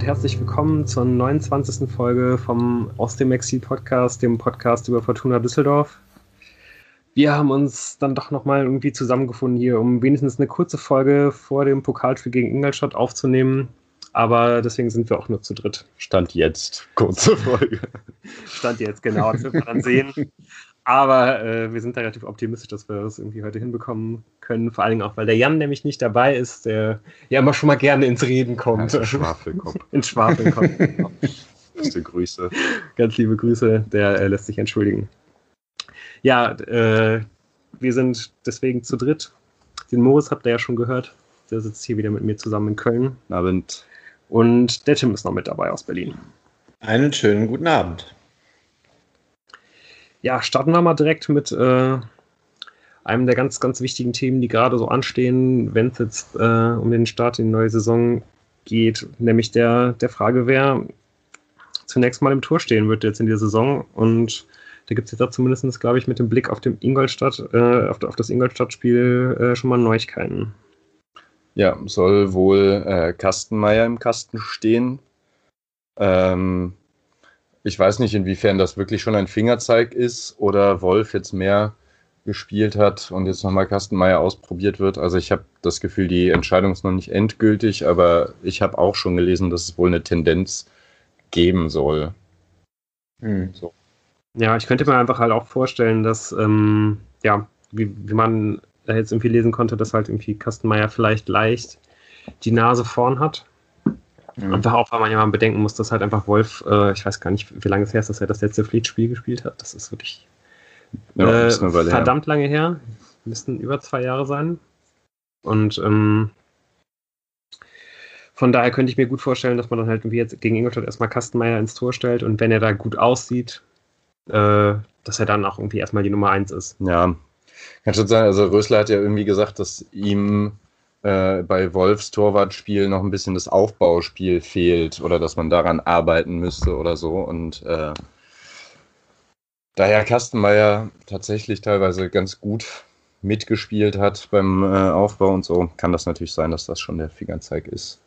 und herzlich willkommen zur 29. Folge vom Aus dem Exil Podcast, dem Podcast über Fortuna Düsseldorf. Wir haben uns dann doch nochmal irgendwie zusammengefunden hier, um wenigstens eine kurze Folge vor dem Pokalspiel gegen Ingolstadt aufzunehmen. Aber deswegen sind wir auch nur zu dritt. Stand jetzt, kurze Folge. Stand jetzt, genau, das wird man dann sehen. Aber äh, wir sind da relativ optimistisch, dass wir das irgendwie heute hinbekommen können. Vor allen Dingen auch, weil der Jan nämlich nicht dabei ist, der ja immer schon mal gerne ins Reden kommt. Ja, Schwafelkopf. ins Schwafelkopf. Beste Grüße. Ganz liebe Grüße, der äh, lässt sich entschuldigen. Ja, äh, wir sind deswegen zu dritt. Den Moritz habt ihr ja schon gehört. Der sitzt hier wieder mit mir zusammen in Köln. Guten Abend. Und der Tim ist noch mit dabei aus Berlin. Einen schönen guten Abend. Ja, starten wir mal direkt mit äh, einem der ganz, ganz wichtigen Themen, die gerade so anstehen, wenn es jetzt äh, um den Start in die neue Saison geht, nämlich der, der Frage, wer zunächst mal im Tor stehen wird jetzt in der Saison. Und da gibt es jetzt auch zumindest, glaube ich, mit dem Blick auf, dem Ingolstadt, äh, auf, auf, das Ingolstadt-Spiel äh, schon mal Neuigkeiten. Ja, soll wohl äh, Kastenmeier im Kasten stehen. Ähm, ich weiß nicht, inwiefern das wirklich schon ein Fingerzeig ist oder Wolf jetzt mehr gespielt hat und jetzt nochmal Kastenmeier ausprobiert wird. Also ich habe das Gefühl, die Entscheidung ist noch nicht endgültig, aber ich habe auch schon gelesen, dass es wohl eine Tendenz geben soll. Hm. So. Ja, ich könnte mir einfach halt auch vorstellen, dass, ähm, ja, wie, wie man da jetzt irgendwie lesen konnte, dass halt irgendwie Kastenmeier vielleicht leicht die Nase vorn hat. Mhm. Einfach auch, weil man ja mal bedenken muss, dass halt einfach Wolf, äh, ich weiß gar nicht, wie lange es her ist, dass er das letzte Pflichtspiel gespielt hat. Das ist wirklich ja, äh, verdammt her. lange her. Müssten über zwei Jahre sein. Und ähm, von daher könnte ich mir gut vorstellen, dass man dann halt wie jetzt gegen Ingolstadt erstmal Kastenmeier ins Tor stellt und wenn er da gut aussieht, äh, dass er dann auch irgendwie erstmal die Nummer eins ist. Ja, kann schon sein. Also Rösler hat ja irgendwie gesagt, dass ihm äh, bei Wolfs Torwartspiel noch ein bisschen das Aufbauspiel fehlt oder dass man daran arbeiten müsste oder so. Und äh, daher Kastenmeier tatsächlich teilweise ganz gut mitgespielt hat beim äh, Aufbau und so, kann das natürlich sein, dass das schon der Fingerzeig ist.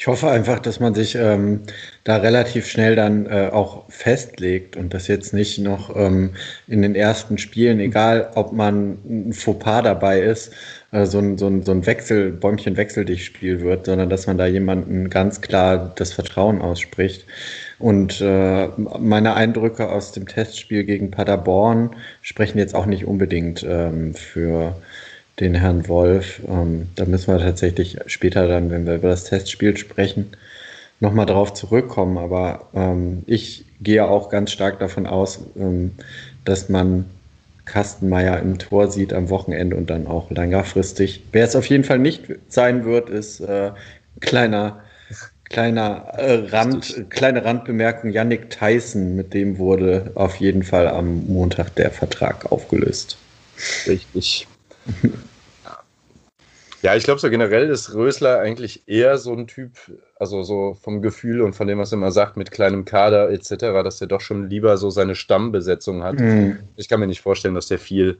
Ich hoffe einfach, dass man sich ähm, da relativ schnell dann äh, auch festlegt und das jetzt nicht noch ähm, in den ersten Spielen, egal ob man ein Fauxpas dabei ist, äh, so, ein, so, ein, so ein Wechsel, Bäumchen wechsel dich Spiel wird, sondern dass man da jemanden ganz klar das Vertrauen ausspricht. Und äh, meine Eindrücke aus dem Testspiel gegen Paderborn sprechen jetzt auch nicht unbedingt ähm, für den Herrn Wolf. Ähm, da müssen wir tatsächlich später dann, wenn wir über das Testspiel sprechen, nochmal drauf zurückkommen. Aber ähm, ich gehe auch ganz stark davon aus, ähm, dass man Kastenmeier im Tor sieht am Wochenende und dann auch längerfristig. Wer es auf jeden Fall nicht sein wird, ist äh, kleiner kleiner äh, Rand, kleine Randbemerkung, Yannick Tyson, mit dem wurde auf jeden Fall am Montag der Vertrag aufgelöst. Richtig. Ja, ich glaube so generell ist Rösler eigentlich eher so ein Typ, also so vom Gefühl und von dem, was er immer sagt, mit kleinem Kader etc., dass er doch schon lieber so seine Stammbesetzung hat. Mhm. Ich kann mir nicht vorstellen, dass der viel,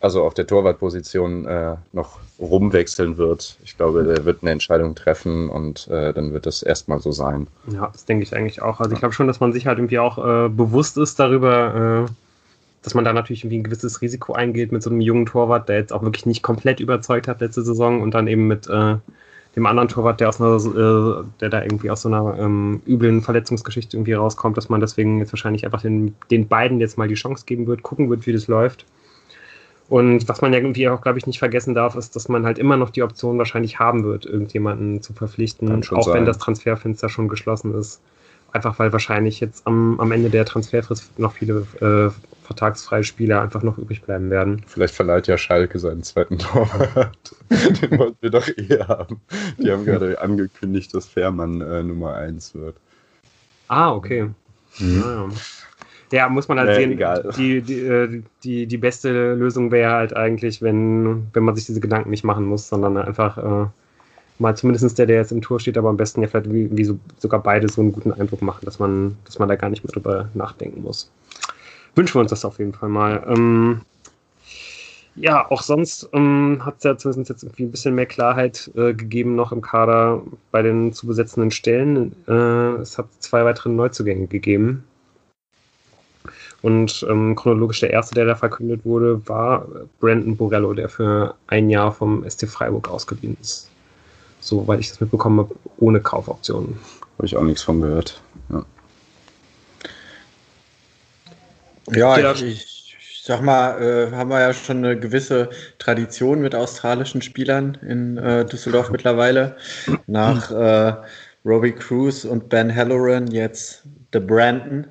also auf der Torwartposition äh, noch rumwechseln wird. Ich glaube, der wird eine Entscheidung treffen und äh, dann wird das erstmal so sein. Ja, das denke ich eigentlich auch. Also ich glaube schon, dass man sich halt irgendwie auch äh, bewusst ist darüber, äh, dass man da natürlich irgendwie ein gewisses Risiko eingeht mit so einem jungen Torwart, der jetzt auch wirklich nicht komplett überzeugt hat letzte Saison und dann eben mit äh, dem anderen Torwart, der aus einer, äh, der da irgendwie aus so einer ähm, üblen Verletzungsgeschichte irgendwie rauskommt, dass man deswegen jetzt wahrscheinlich einfach den, den beiden jetzt mal die Chance geben wird, gucken wird, wie das läuft. Und was man ja irgendwie auch, glaube ich, nicht vergessen darf, ist, dass man halt immer noch die Option wahrscheinlich haben wird, irgendjemanden zu verpflichten, auch sein. wenn das Transferfenster schon geschlossen ist. Einfach weil wahrscheinlich jetzt am, am Ende der Transferfrist noch viele äh, vertragsfreie Spieler einfach noch übrig bleiben werden. Vielleicht verleiht ja Schalke seinen zweiten Torwart. Den wollten wir doch eh haben. Die haben gerade angekündigt, dass Fährmann äh, Nummer 1 wird. Ah, okay. Mhm. Naja. Ja, muss man halt nee, sehen. Egal. Die, die, äh, die, die beste Lösung wäre halt eigentlich, wenn, wenn man sich diese Gedanken nicht machen muss, sondern einfach äh, mal zumindest der, der jetzt im Tor steht, aber am besten ja vielleicht wie, wie so, sogar beide so einen guten Eindruck machen, dass man, dass man da gar nicht mehr drüber nachdenken muss. Wünschen wir uns das auf jeden Fall mal. Ähm, ja, auch sonst ähm, hat es ja zumindest jetzt irgendwie ein bisschen mehr Klarheit äh, gegeben noch im Kader bei den zu besetzenden Stellen. Äh, es hat zwei weitere Neuzugänge gegeben. Und ähm, chronologisch der erste, der da verkündet wurde, war Brandon Borello, der für ein Jahr vom ST Freiburg ausgeliehen ist. Soweit ich das mitbekommen habe, ohne Kaufoptionen. Habe ich auch nichts von gehört. Ja, ja ich, ich, ich, sag mal, äh, haben wir ja schon eine gewisse Tradition mit australischen Spielern in äh, Düsseldorf mittlerweile. Nach äh, Robbie Cruz und Ben Halloran jetzt The Brandon.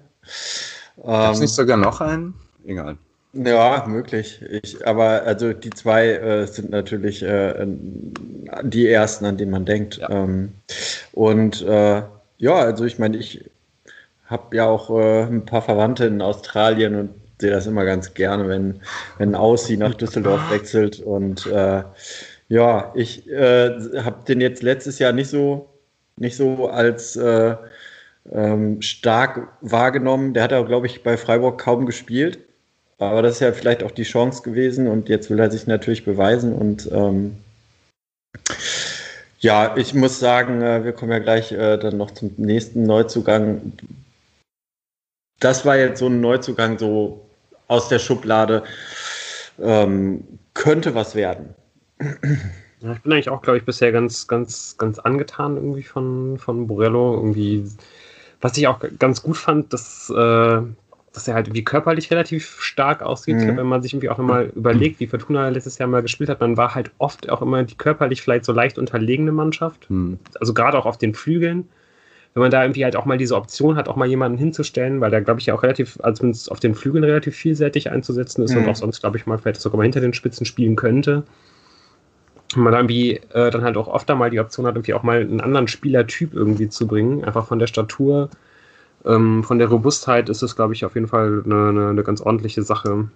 Gab es nicht sogar noch einen? Egal. Ja, möglich. Ich, aber also die zwei äh, sind natürlich äh, die ersten, an die man denkt. Ja. Ähm, und äh, ja, also ich meine, ich habe ja auch äh, ein paar Verwandte in Australien und sehe das immer ganz gerne, wenn, wenn Aussie nach Düsseldorf wechselt. Und äh, ja, ich äh, habe den jetzt letztes Jahr nicht so, nicht so als ähm, stark wahrgenommen. Der hat auch, glaube ich, bei Freiburg kaum gespielt. Aber das ist ja vielleicht auch die Chance gewesen und jetzt will er sich natürlich beweisen und ähm, ja, ich muss sagen, äh, wir kommen ja gleich äh, dann noch zum nächsten Neuzugang. Das war jetzt so ein Neuzugang so aus der Schublade. Ähm, könnte was werden. Ich bin eigentlich auch, glaube ich, bisher ganz, ganz, ganz angetan irgendwie von, von Borello. Irgendwie was ich auch ganz gut fand, dass, äh, dass er halt irgendwie körperlich relativ stark aussieht. Mhm. wenn man sich irgendwie auch immer überlegt, wie Fortuna letztes Jahr mal gespielt hat, man war halt oft auch immer die körperlich vielleicht so leicht unterlegene Mannschaft. Mhm. Also gerade auch auf den Flügeln. Wenn man da irgendwie halt auch mal diese Option hat, auch mal jemanden hinzustellen, weil der, glaube ich, ja auch relativ, also auf den Flügeln relativ vielseitig einzusetzen ist mhm. und auch sonst, glaube ich, mal vielleicht sogar mal hinter den Spitzen spielen könnte man irgendwie äh, dann halt auch oft mal die Option hat, irgendwie auch mal einen anderen Spielertyp irgendwie zu bringen. Einfach von der Statur, ähm, von der Robustheit ist es, glaube ich, auf jeden Fall eine, eine, eine ganz ordentliche Sache.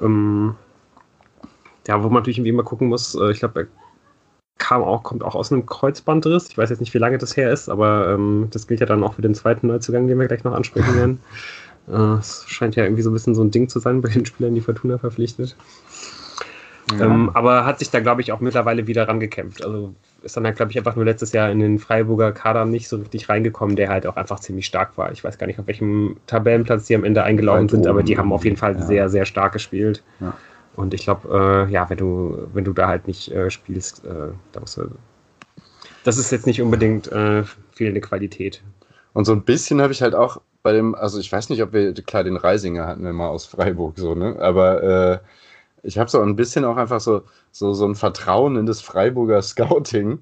Ähm, ja, wo man natürlich irgendwie immer gucken muss, äh, ich glaube, kam auch, kommt auch aus einem Kreuzbandriss. Ich weiß jetzt nicht, wie lange das her ist, aber ähm, das gilt ja dann auch für den zweiten Neuzugang, den wir gleich noch ansprechen werden. Äh, es scheint ja irgendwie so ein bisschen so ein Ding zu sein bei den Spielern, die Fortuna verpflichtet. Ja. Ähm, aber hat sich da, glaube ich, auch mittlerweile wieder rangekämpft. Also ist dann halt, glaube ich, einfach nur letztes Jahr in den Freiburger Kader nicht so richtig reingekommen, der halt auch einfach ziemlich stark war. Ich weiß gar nicht, auf welchem Tabellenplatz die am Ende eingelaufen sind, aber die haben auf jeden Fall ja. sehr, sehr stark gespielt. Ja. Und ich glaube, äh, ja, wenn du, wenn du da halt nicht äh, spielst, äh, da musst du, das ist jetzt nicht unbedingt äh, fehlende Qualität. Und so ein bisschen habe ich halt auch bei dem, also ich weiß nicht, ob wir, klar, den Reisinger hatten wir mal aus Freiburg so, ne? Aber äh, ich habe so ein bisschen auch einfach so, so, so ein Vertrauen in das Freiburger Scouting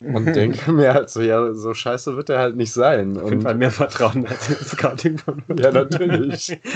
und denke mir halt so, ja, so scheiße wird er halt nicht sein. Auf jeden Fall mehr Vertrauen als im Scouting von Ja, natürlich.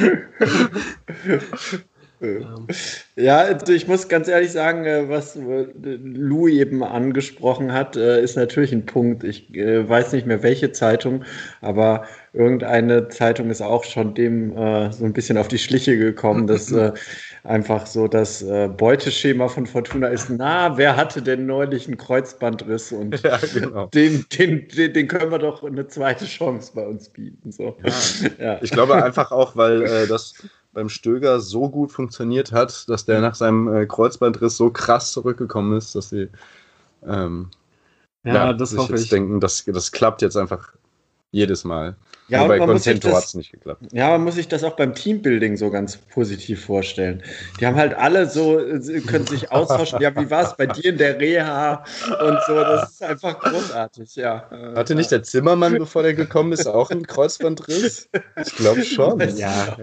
Ja, also ich muss ganz ehrlich sagen, äh, was äh, Lou eben angesprochen hat, äh, ist natürlich ein Punkt. Ich weiß nicht mehr welche Zeitung, aber irgendeine Zeitung ist auch schon dem so ein bisschen auf die Schliche gekommen, dass einfach so das Beuteschema von Fortuna ist, na, wer hatte denn neulich einen Kreuzbandriss und ja, genau. den, den, den, können wir doch eine zweite Chance bei uns bieten. So. Ja. ja. Ich glaube einfach auch, weil das beim Stöger so gut funktioniert hat, dass der nach seinem äh, Kreuzbandriss so krass zurückgekommen ist, dass sie ähm, ja, ja, das hoffe jetzt ich. denken, das, das klappt jetzt einfach jedes Mal. Ja, Nur bei Concento hat es nicht geklappt. Ja, man muss sich das auch beim Teambuilding so ganz positiv vorstellen. Die haben halt alle so, können sich austauschen. ja, wie war es bei dir in der Reha und so. Das ist einfach großartig, ja. Hatte nicht der Zimmermann, bevor der gekommen ist, auch einen Kreuzbandriss? Ich glaube schon. Ja.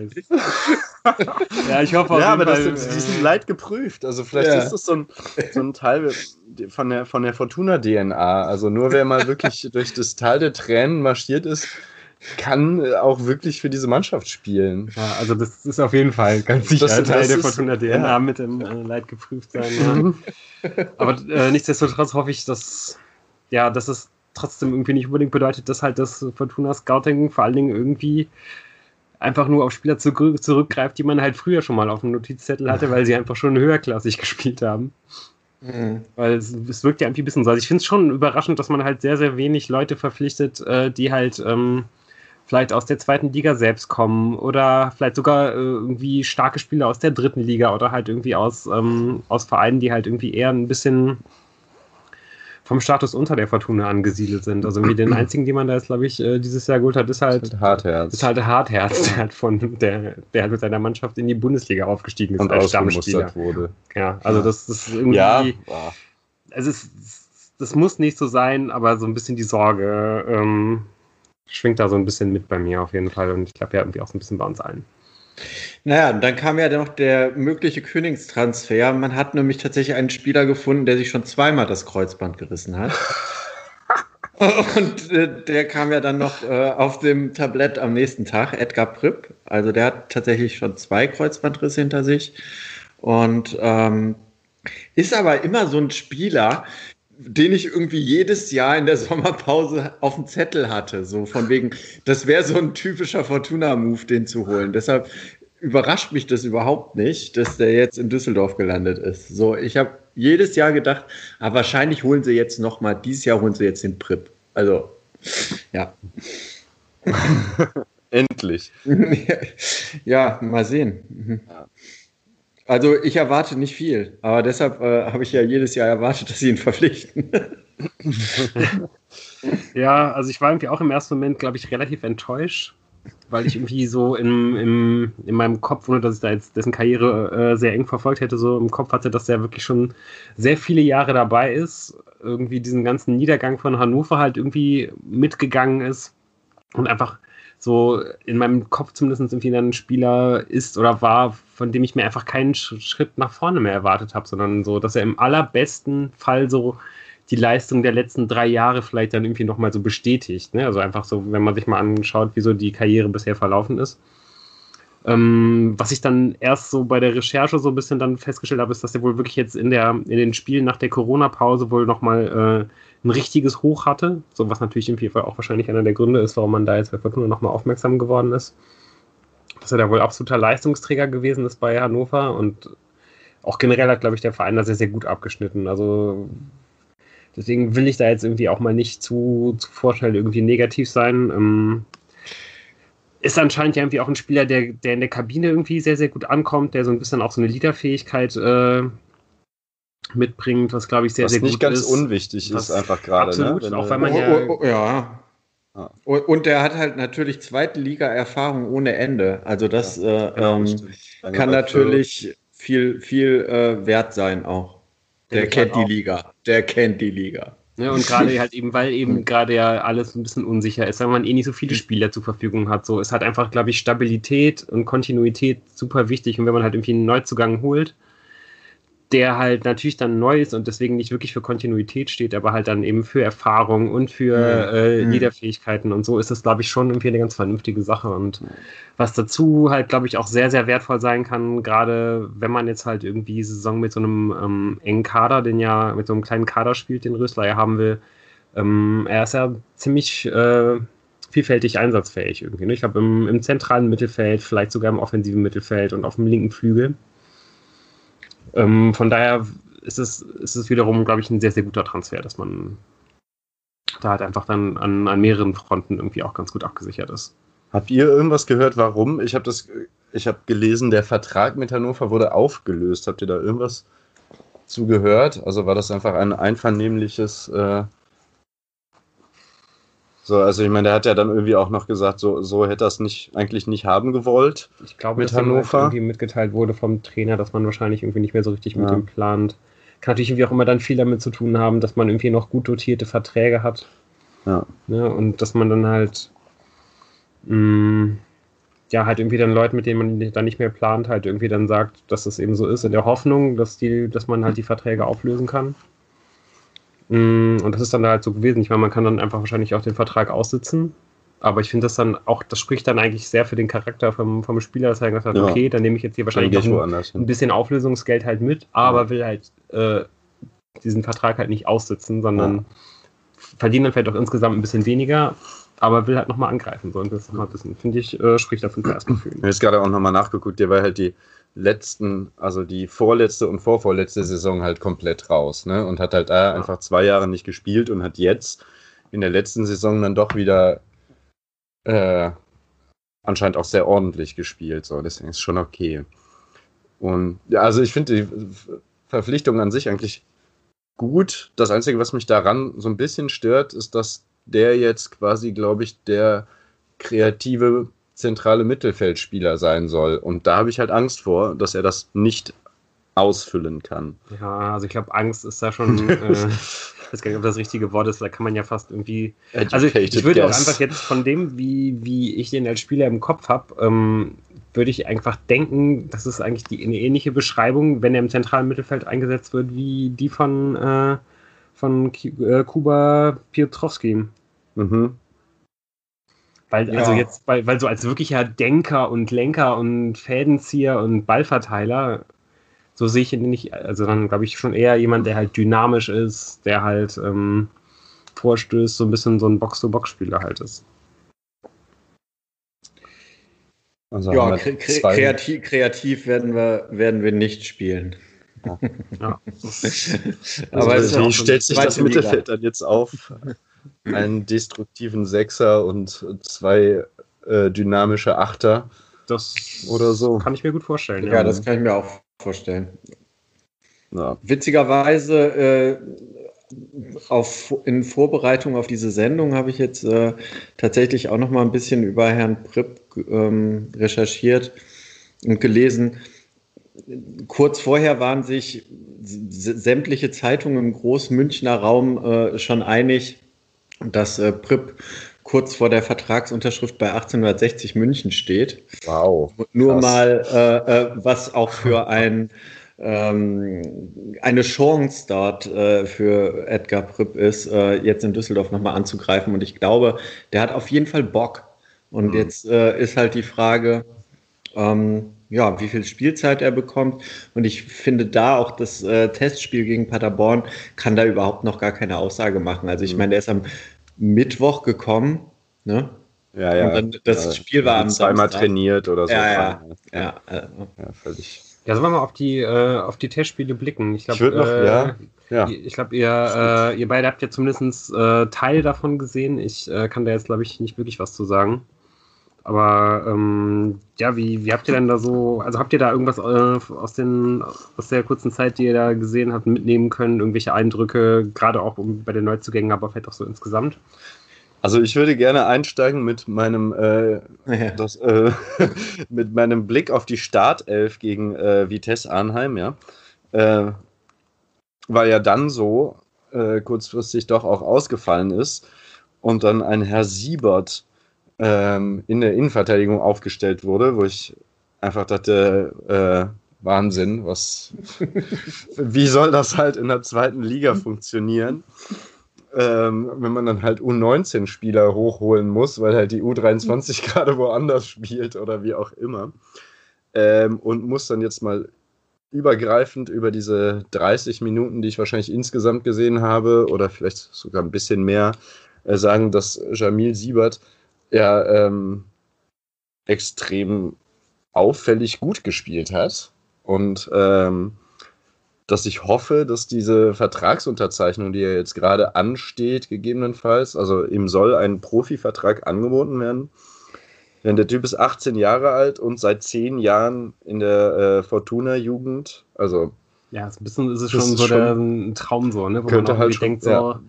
ja, ich hoffe auch. Ja, aber Fall, das, die sind leid geprüft. Also vielleicht ja. ist das so ein, so ein Teil von der, von der Fortuna-DNA. Also nur wer mal wirklich durch das Tal der Tränen marschiert ist, kann äh, auch wirklich für diese Mannschaft spielen. Ja, also das ist auf jeden Fall ganz sicher das, Teil der Fortuna DNA ja. mit dem äh, Leid geprüft sein. Ja. Aber äh, nichtsdestotrotz hoffe ich, dass ja, dass es trotzdem irgendwie nicht unbedingt bedeutet, dass halt das Fortuna Scouting vor allen Dingen irgendwie einfach nur auf Spieler zurück, zurückgreift, die man halt früher schon mal auf dem Notizzettel hatte, weil sie einfach schon höherklassig gespielt haben. Mhm. Weil es, es, wirkt ja irgendwie ein bisschen so. Also ich finde es schon überraschend, dass man halt sehr, sehr wenig Leute verpflichtet, äh, die halt ähm, vielleicht aus der zweiten Liga selbst kommen oder vielleicht sogar äh, irgendwie starke Spieler aus der dritten Liga oder halt irgendwie aus, ähm, aus Vereinen, die halt irgendwie eher ein bisschen vom Status unter der Fortuna angesiedelt sind. Also irgendwie den einzigen, den man da jetzt, glaube ich, äh, dieses Jahr geholt hat, ist halt, Mit Hartherz. ist halt der Hartherz, der halt von der, der halt mit seiner Mannschaft in die Bundesliga aufgestiegen ist und als Stammspieler. wurde. Ja, also das, das ist irgendwie. Ja, es ist, das muss nicht so sein, aber so ein bisschen die Sorge ähm, schwingt da so ein bisschen mit bei mir auf jeden Fall und ich glaube ja irgendwie auch so ein bisschen bei uns allen. Naja, und dann kam ja noch der mögliche Königstransfer. Man hat nämlich tatsächlich einen Spieler gefunden, der sich schon zweimal das Kreuzband gerissen hat. Und äh, der kam ja dann noch äh, auf dem Tablett am nächsten Tag, Edgar Pripp. Also der hat tatsächlich schon zwei Kreuzbandrisse hinter sich. Und ähm, ist aber immer so ein Spieler, den ich irgendwie jedes Jahr in der Sommerpause auf dem Zettel hatte. So von wegen, das wäre so ein typischer Fortuna-Move, den zu holen. Deshalb überrascht mich das überhaupt nicht, dass der jetzt in Düsseldorf gelandet ist. So, ich habe jedes Jahr gedacht, aber ah, wahrscheinlich holen sie jetzt noch mal, dieses Jahr holen sie jetzt den Prip. Also, ja. Endlich. ja, mal sehen. Mhm. Also ich erwarte nicht viel, aber deshalb äh, habe ich ja jedes Jahr erwartet, dass sie ihn verpflichten. ja, also ich war irgendwie auch im ersten Moment, glaube ich, relativ enttäuscht, weil ich irgendwie so im, im, in meinem Kopf, ohne dass ich da jetzt dessen Karriere äh, sehr eng verfolgt hätte, so im Kopf hatte, dass er wirklich schon sehr viele Jahre dabei ist, irgendwie diesen ganzen Niedergang von Hannover halt irgendwie mitgegangen ist und einfach so in meinem Kopf zumindest irgendwie ein Spieler ist oder war, von dem ich mir einfach keinen Schritt nach vorne mehr erwartet habe, sondern so, dass er im allerbesten Fall so die Leistung der letzten drei Jahre vielleicht dann irgendwie nochmal so bestätigt. Ne? Also einfach so, wenn man sich mal anschaut, wie so die Karriere bisher verlaufen ist. Ähm, was ich dann erst so bei der Recherche so ein bisschen dann festgestellt habe, ist, dass er wohl wirklich jetzt in, der, in den Spielen nach der Corona-Pause wohl nochmal äh, ein richtiges Hoch hatte. So was natürlich im Fall auch wahrscheinlich einer der Gründe ist, warum man da jetzt bei Fortuna nochmal aufmerksam geworden ist. Dass er da wohl absoluter Leistungsträger gewesen ist bei Hannover und auch generell hat, glaube ich, der Verein da sehr, sehr gut abgeschnitten. Also deswegen will ich da jetzt irgendwie auch mal nicht zu, zu Vorteil irgendwie negativ sein. Ähm, ist anscheinend ja irgendwie auch ein Spieler, der, der in der Kabine irgendwie sehr, sehr gut ankommt, der so ein bisschen auch so eine Leaderfähigkeit äh, mitbringt, was glaube ich sehr, was sehr gut ist. nicht ganz unwichtig ist einfach gerade. Ne? Absolut, ne? auch weil man ja... Oh, oh, oh, ja. Ah. Und der hat halt natürlich zweite Liga-Erfahrung ohne Ende. Also das ja, äh, genau, ähm, kann natürlich viel, viel äh, wert sein auch. Der kennt die Liga. Der kennt die Liga. Ja, und gerade halt eben, weil eben gerade ja alles ein bisschen unsicher ist, weil man eh nicht so viele Spieler zur Verfügung hat. So, es hat einfach, glaube ich, Stabilität und Kontinuität super wichtig. Und wenn man halt irgendwie einen Neuzugang holt, der halt natürlich dann neu ist und deswegen nicht wirklich für Kontinuität steht, aber halt dann eben für Erfahrung und für mhm. äh, mhm. Liederfähigkeiten und so ist das, glaube ich, schon irgendwie eine ganz vernünftige Sache. Und was dazu halt, glaube ich, auch sehr, sehr wertvoll sein kann, gerade wenn man jetzt halt irgendwie Saison mit so einem ähm, engen Kader, den ja mit so einem kleinen Kader spielt, den Rösler ja haben will, ähm, er ist ja ziemlich äh, vielfältig einsatzfähig irgendwie. Ne? Ich glaube, im, im zentralen Mittelfeld, vielleicht sogar im offensiven Mittelfeld und auf dem linken Flügel. Ähm, von daher ist es, ist es wiederum, glaube ich, ein sehr, sehr guter Transfer, dass man da halt einfach dann an, an mehreren Fronten irgendwie auch ganz gut abgesichert ist. Habt ihr irgendwas gehört, warum? Ich habe das, ich habe gelesen, der Vertrag mit Hannover wurde aufgelöst. Habt ihr da irgendwas zugehört? Also war das einfach ein einvernehmliches äh, so, also ich meine, der hat ja dann irgendwie auch noch gesagt, so, so hätte er es nicht, eigentlich nicht haben gewollt. Ich glaube, mit dass halt Hannover. irgendwie mitgeteilt wurde vom Trainer, dass man wahrscheinlich irgendwie nicht mehr so richtig ja. mit ihm plant. Kann natürlich irgendwie auch immer dann viel damit zu tun haben, dass man irgendwie noch gut dotierte Verträge hat. Ja. Ne? Und dass man dann halt mh, mm, ja, halt irgendwie dann Leute, mit denen man dann nicht mehr plant, halt irgendwie dann sagt, dass das eben so ist, in der Hoffnung, dass die, dass man halt die Verträge auflösen kann. Mm, und das ist dann halt so gewesen. Ich meine, man kann dann einfach wahrscheinlich auch den Vertrag aussitzen. Aber ich finde das dann auch, das spricht dann eigentlich sehr für den Charakter vom, vom Spieler, dass er gesagt hat, ja. okay, dann nehme ich jetzt hier wahrscheinlich ein, ein, bisschen Auflösungsgeld halt mit, aber ja. will halt äh, diesen Vertrag halt nicht aussitzen, sondern ja. verdient dann vielleicht auch insgesamt ein bisschen weniger, aber will halt nochmal angreifen. So. Und das nochmal bisschen, finde ich, äh, spricht dafür für Erstgefühl. Ich habe jetzt gerade auch nochmal nachgeguckt, der war halt die letzten, also die vorletzte und vorvorletzte Saison halt komplett raus, ne? Und hat halt da einfach zwei Jahre nicht gespielt und hat jetzt in der letzten Saison dann doch wieder äh, anscheinend auch sehr ordentlich gespielt. So, deswegen ist es schon okay. Und ja, also ich finde die Verpflichtung an sich eigentlich gut. Das Einzige, was mich daran so ein bisschen stört, ist, dass der jetzt quasi, glaube ich, der kreative zentrale Mittelfeldspieler sein soll. Und da habe ich halt Angst vor, dass er das nicht ausfüllen kann. Ja, also ich glaube, Angst ist da schon, äh, ich weiß gar nicht, ob das richtige Wort ist, da kann man ja fast irgendwie. Also ich, ich würde auch einfach jetzt von dem, wie, wie ich den als Spieler im Kopf habe, ähm, würde ich einfach denken, das ist eigentlich die, eine ähnliche Beschreibung, wenn er im zentralen Mittelfeld eingesetzt wird, wie die von, äh, von äh, Kuba Piotrowski. Mhm. Weil, ja. also jetzt, weil, weil so als wirklicher Denker und Lenker und Fädenzieher und Ballverteiler, so sehe ich ihn nicht, also dann glaube ich schon eher jemand, der halt dynamisch ist, der halt ähm, vorstößt, so ein bisschen so ein Box-to-Box-Spieler halt ist. Also ja, kre kreativ, kreativ, werden, wir, werden wir nicht spielen. Ja. ja. Aber also, wie stellt sich das Mittelfeld dann jetzt auf? Einen destruktiven Sechser und zwei äh, dynamische Achter. Das oder so. Kann ich mir gut vorstellen. Ja, ja das kann ich mir auch vorstellen. Ja. Witzigerweise äh, auf, in Vorbereitung auf diese Sendung habe ich jetzt äh, tatsächlich auch noch mal ein bisschen über Herrn Pripp ähm, recherchiert und gelesen. Kurz vorher waren sich sämtliche Zeitungen im Großmünchner Raum äh, schon einig, dass äh, Pripp kurz vor der Vertragsunterschrift bei 1860 München steht. Wow. Nur mal, äh, äh, was auch für ein ähm, eine Chance dort äh, für Edgar Pripp ist, äh, jetzt in Düsseldorf nochmal anzugreifen. Und ich glaube, der hat auf jeden Fall Bock. Und mhm. jetzt äh, ist halt die Frage, ähm, ja, wie viel Spielzeit er bekommt. Und ich finde da auch das äh, Testspiel gegen Paderborn kann da überhaupt noch gar keine Aussage machen. Also ich mhm. meine, der ist am Mittwoch gekommen, ne? Ja, ja. Und dann, das ja, Spiel war am zweimal Samstag. trainiert oder so. Ja, ja, ja. ja, ja völlig. Ja, sollen wir mal auf die, äh, auf die Testspiele blicken? Ich, glaub, ich würde noch, äh, ja. ja. Ich glaube, ihr, äh, ihr beide habt ja zumindest äh, Teil davon gesehen. Ich äh, kann da jetzt, glaube ich, nicht wirklich was zu sagen. Aber ähm, ja, wie, wie habt ihr denn da so, also habt ihr da irgendwas äh, aus, den, aus der kurzen Zeit, die ihr da gesehen habt, mitnehmen können? Irgendwelche Eindrücke, gerade auch bei den Neuzugängen, aber vielleicht auch so insgesamt? Also ich würde gerne einsteigen mit meinem, äh, ja. das, äh, mit meinem Blick auf die Startelf gegen äh, Vitesse Arnheim, ja. Äh, weil ja dann so äh, kurzfristig doch auch ausgefallen ist und dann ein Herr Siebert ähm, in der Innenverteidigung aufgestellt wurde, wo ich einfach dachte, äh, Wahnsinn, was, wie soll das halt in der zweiten Liga funktionieren? ähm, wenn man dann halt U19-Spieler hochholen muss, weil halt die U23 gerade woanders spielt oder wie auch immer. Ähm, und muss dann jetzt mal übergreifend über diese 30 Minuten, die ich wahrscheinlich insgesamt gesehen habe, oder vielleicht sogar ein bisschen mehr, äh, sagen, dass Jamil Siebert ja ähm, extrem auffällig gut gespielt hat. Und ähm, dass ich hoffe, dass diese Vertragsunterzeichnung, die ja jetzt gerade ansteht, gegebenenfalls, also ihm soll ein Profivertrag angeboten werden. Denn der Typ ist 18 Jahre alt und seit 10 Jahren in der äh, Fortuna-Jugend. Also. Ja, ein bisschen ist es schon so der, ein Traum so, ne? Wo könnte man halt schon, denkt, so, ja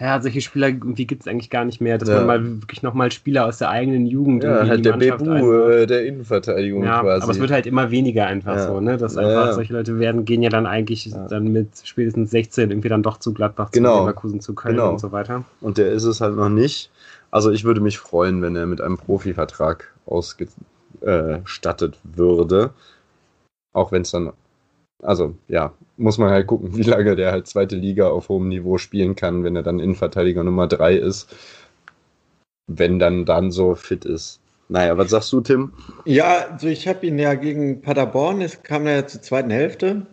ja, solche Spieler irgendwie gibt es eigentlich gar nicht mehr, dass ja. man mal wirklich nochmal Spieler aus der eigenen Jugend ja, halt der Bebu äh, der Innenverteidigung ja, quasi. Aber es wird halt immer weniger einfach ja. so, ne? Dass einfach solche Leute werden, gehen ja dann eigentlich dann mit spätestens 16 irgendwie dann doch zu Gladbach, genau. zu Leverkusen, zu Köln genau. und so weiter. Und der ist es halt noch nicht. Also ich würde mich freuen, wenn er mit einem Profivertrag ausgestattet würde. Auch wenn es dann also ja, muss man halt gucken, wie lange der halt zweite Liga auf hohem Niveau spielen kann, wenn er dann Innenverteidiger Nummer 3 ist. Wenn dann dann so fit ist. Naja, was sagst du, Tim? Ja, also ich habe ihn ja gegen Paderborn, es kam er ja zur zweiten Hälfte.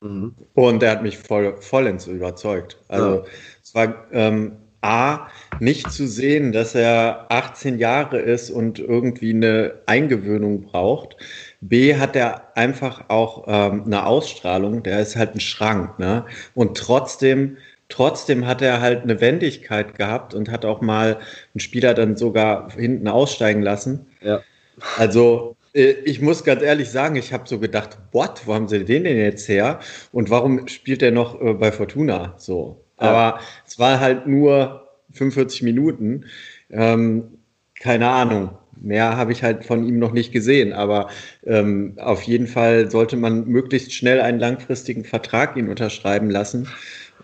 Mhm. Und er hat mich voll, vollends überzeugt. Also ja. es war ähm, A, nicht zu sehen, dass er 18 Jahre ist und irgendwie eine Eingewöhnung braucht. B hat er einfach auch ähm, eine Ausstrahlung, der ist halt ein Schrank, ne? Und trotzdem trotzdem hat er halt eine Wendigkeit gehabt und hat auch mal einen Spieler dann sogar hinten aussteigen lassen. Ja. Also äh, ich muss ganz ehrlich sagen, ich habe so gedacht, what, wo haben sie den denn jetzt her? Und warum spielt er noch äh, bei Fortuna? So. Ja. Aber es war halt nur 45 Minuten. Ähm, keine Ahnung. Mehr habe ich halt von ihm noch nicht gesehen, aber ähm, auf jeden Fall sollte man möglichst schnell einen langfristigen Vertrag ihn unterschreiben lassen.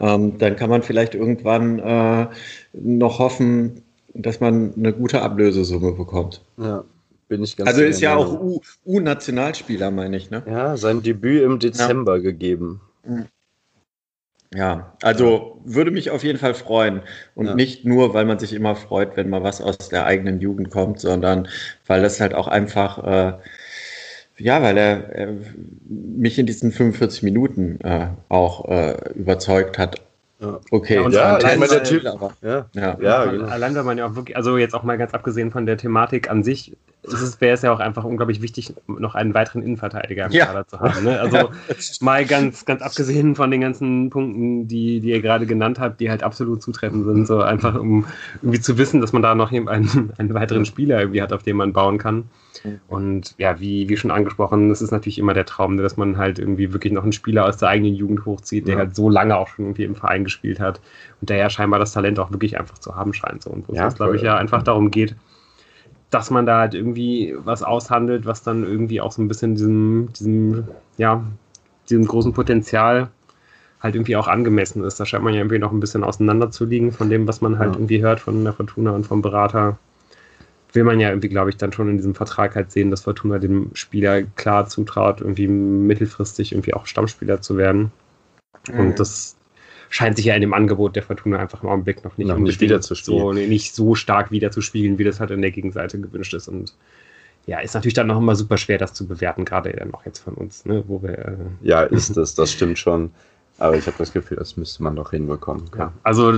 Ähm, dann kann man vielleicht irgendwann äh, noch hoffen, dass man eine gute Ablösesumme bekommt. Ja, bin ich ganz Also ist ja auch U-Nationalspieler, meine ich, ne? Ja, sein Debüt im Dezember ja. gegeben. Mhm. Ja, also würde mich auf jeden Fall freuen. Und ja. nicht nur, weil man sich immer freut, wenn mal was aus der eigenen Jugend kommt, sondern weil das halt auch einfach, äh, ja, weil er, er, mich in diesen 45 Minuten äh, auch äh, überzeugt hat. Okay, ja, ja allein, weil, der Typ, aber, ja, ja, ja, genau. allein wenn man ja auch wirklich, also jetzt auch mal ganz abgesehen von der Thematik an sich, wäre es ja auch einfach unglaublich wichtig, noch einen weiteren Innenverteidiger im ja. Kader zu haben. Ne? Also mal ganz, ganz abgesehen von den ganzen Punkten, die, die ihr gerade genannt habt, die halt absolut zutreffend sind, so einfach um irgendwie zu wissen, dass man da noch einen, einen weiteren Spieler irgendwie hat, auf den man bauen kann. Und ja, wie, wie schon angesprochen, es ist natürlich immer der Traum, dass man halt irgendwie wirklich noch einen Spieler aus der eigenen Jugend hochzieht, der ja. halt so lange auch schon irgendwie im Verein gespielt hat und der ja scheinbar das Talent auch wirklich einfach zu haben scheint. So. Und wo ja, es, glaube ich, ja einfach darum geht, dass man da halt irgendwie was aushandelt, was dann irgendwie auch so ein bisschen diesem, diesem, ja, diesem großen Potenzial halt irgendwie auch angemessen ist. Da scheint man ja irgendwie noch ein bisschen auseinander zu liegen von dem, was man halt ja. irgendwie hört von der Fortuna und vom Berater. Will man ja irgendwie, glaube ich, dann schon in diesem Vertrag halt sehen, dass Fortuna dem Spieler klar zutraut, irgendwie mittelfristig irgendwie auch Stammspieler zu werden. Mhm. Und das scheint sich ja in dem Angebot der Fortuna einfach im Augenblick noch nicht, noch nicht wieder zu so, nicht so stark wieder zu spielen, wie das halt in der Gegenseite gewünscht ist. Und ja, ist natürlich dann noch immer super schwer, das zu bewerten, gerade dann auch jetzt von uns, ne, wo wir. Äh ja, ist das, das stimmt schon. Aber ich habe das Gefühl, das müsste man doch hinbekommen. Ja, also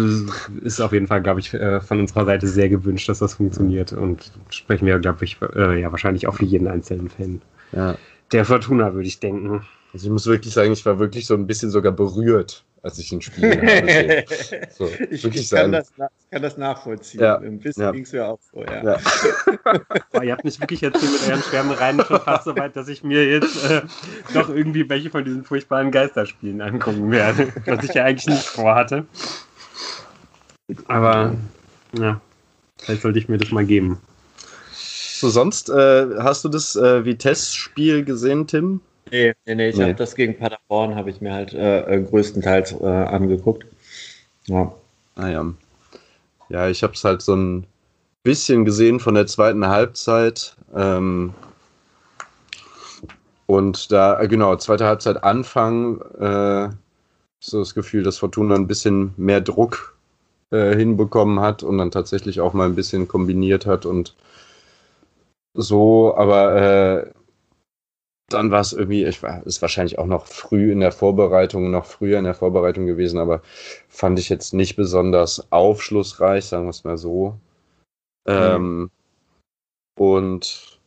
ist auf jeden Fall, glaube ich, äh, von unserer Seite sehr gewünscht, dass das funktioniert. Und sprechen wir, glaube ich, äh, ja wahrscheinlich auch für jeden einzelnen Fan. Ja. Der Fortuna, würde ich denken. Also ich muss wirklich sagen, ich war wirklich so ein bisschen sogar berührt, als ich ein Spiel habe. So, ich, ich kann, das, kann, das, nachvollziehen. Ja. Ein bisschen ja. ging es mir auch so, ja. ja. Boah, ihr habt mich wirklich jetzt hier mit euren Schwärmereien schon fast so weit, dass ich mir jetzt äh, doch irgendwie welche von diesen furchtbaren Geisterspielen angucken werde, was ich ja eigentlich nicht vorhatte. Aber ja, vielleicht sollte ich mir das mal geben. So, sonst äh, hast du das äh, Vitesse-Spiel gesehen, Tim? Nee, nee, nee ich nee. habe das gegen Paderborn, habe ich mir halt äh, äh, größtenteils äh, angeguckt. Ja. Ah ja. Ja, ich habe es halt so ein bisschen gesehen von der zweiten Halbzeit. Ähm, und da, äh, genau, zweite Halbzeit Anfang, äh, so das Gefühl, dass Fortuna ein bisschen mehr Druck äh, hinbekommen hat und dann tatsächlich auch mal ein bisschen kombiniert hat und so, aber dann war es irgendwie, ich war, ist wahrscheinlich auch noch früh in der Vorbereitung, noch früher in der Vorbereitung gewesen, aber fand ich jetzt nicht besonders aufschlussreich, sagen wir es mal so. Mhm. Ähm, und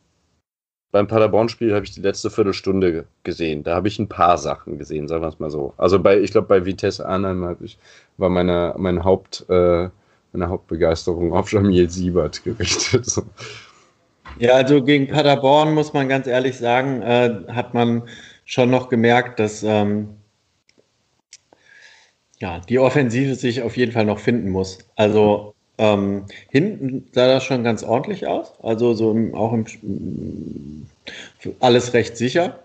beim Paderborn-Spiel habe ich die letzte Viertelstunde gesehen. Da habe ich ein paar Sachen gesehen, sagen wir es mal so. Also bei, ich glaube, bei Vitesse Arnheim ich, war meine, mein Haupt, äh, meine Hauptbegeisterung auf Jamil Siebert gerichtet. So. Ja, also gegen Paderborn muss man ganz ehrlich sagen, äh, hat man schon noch gemerkt, dass ähm, ja, die Offensive sich auf jeden Fall noch finden muss. Also ähm, hinten sah das schon ganz ordentlich aus. Also so im, auch im alles recht sicher.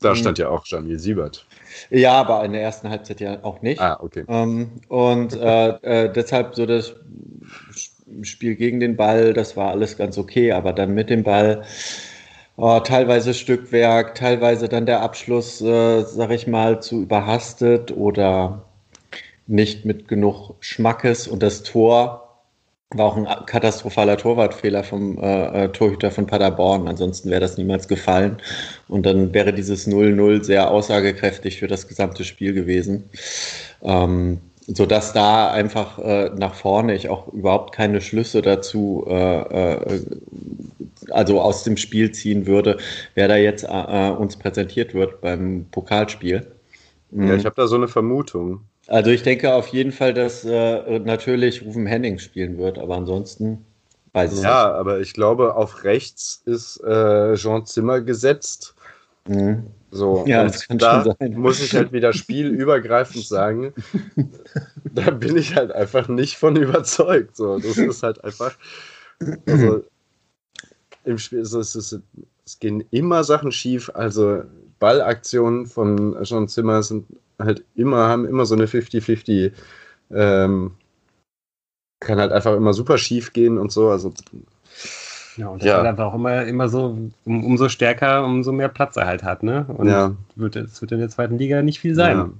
Da stand ja auch Jamil Siebert. Ja, aber in der ersten Halbzeit ja auch nicht. Ah, okay. Ähm, und äh, äh, deshalb so das Spiel gegen den Ball, das war alles ganz okay, aber dann mit dem Ball oh, teilweise Stückwerk, teilweise dann der Abschluss, äh, sag ich mal, zu überhastet oder nicht mit genug Schmackes und das Tor war auch ein katastrophaler Torwartfehler vom äh, äh Torhüter von Paderborn. Ansonsten wäre das niemals gefallen. Und dann wäre dieses 0-0 sehr aussagekräftig für das gesamte Spiel gewesen. Ähm, sodass da einfach äh, nach vorne ich auch überhaupt keine Schlüsse dazu, äh, äh, also aus dem Spiel ziehen würde, wer da jetzt äh, uns präsentiert wird beim Pokalspiel. Mhm. Ja, ich habe da so eine Vermutung. Also ich denke auf jeden Fall, dass äh, natürlich Rufen Henning spielen wird, aber ansonsten weiß ich ja, nicht. Ja, aber ich glaube, auf rechts ist äh, Jean Zimmer gesetzt. Mhm. So, ja, das kann da schon sein. muss ich halt wieder spielübergreifend sagen, da bin ich halt einfach nicht von überzeugt. So, das ist halt einfach, also im Spiel es, es, es gehen immer Sachen schief. Also Ballaktionen von Jean Zimmer sind halt immer, haben immer so eine 50-50, ähm, kann halt einfach immer super schief gehen und so. Also ja, und das ja. einfach auch immer, immer so, um, umso stärker, umso mehr Platz er halt hat, ne? Und ja. wird, es wird in der zweiten Liga nicht viel sein. Ja.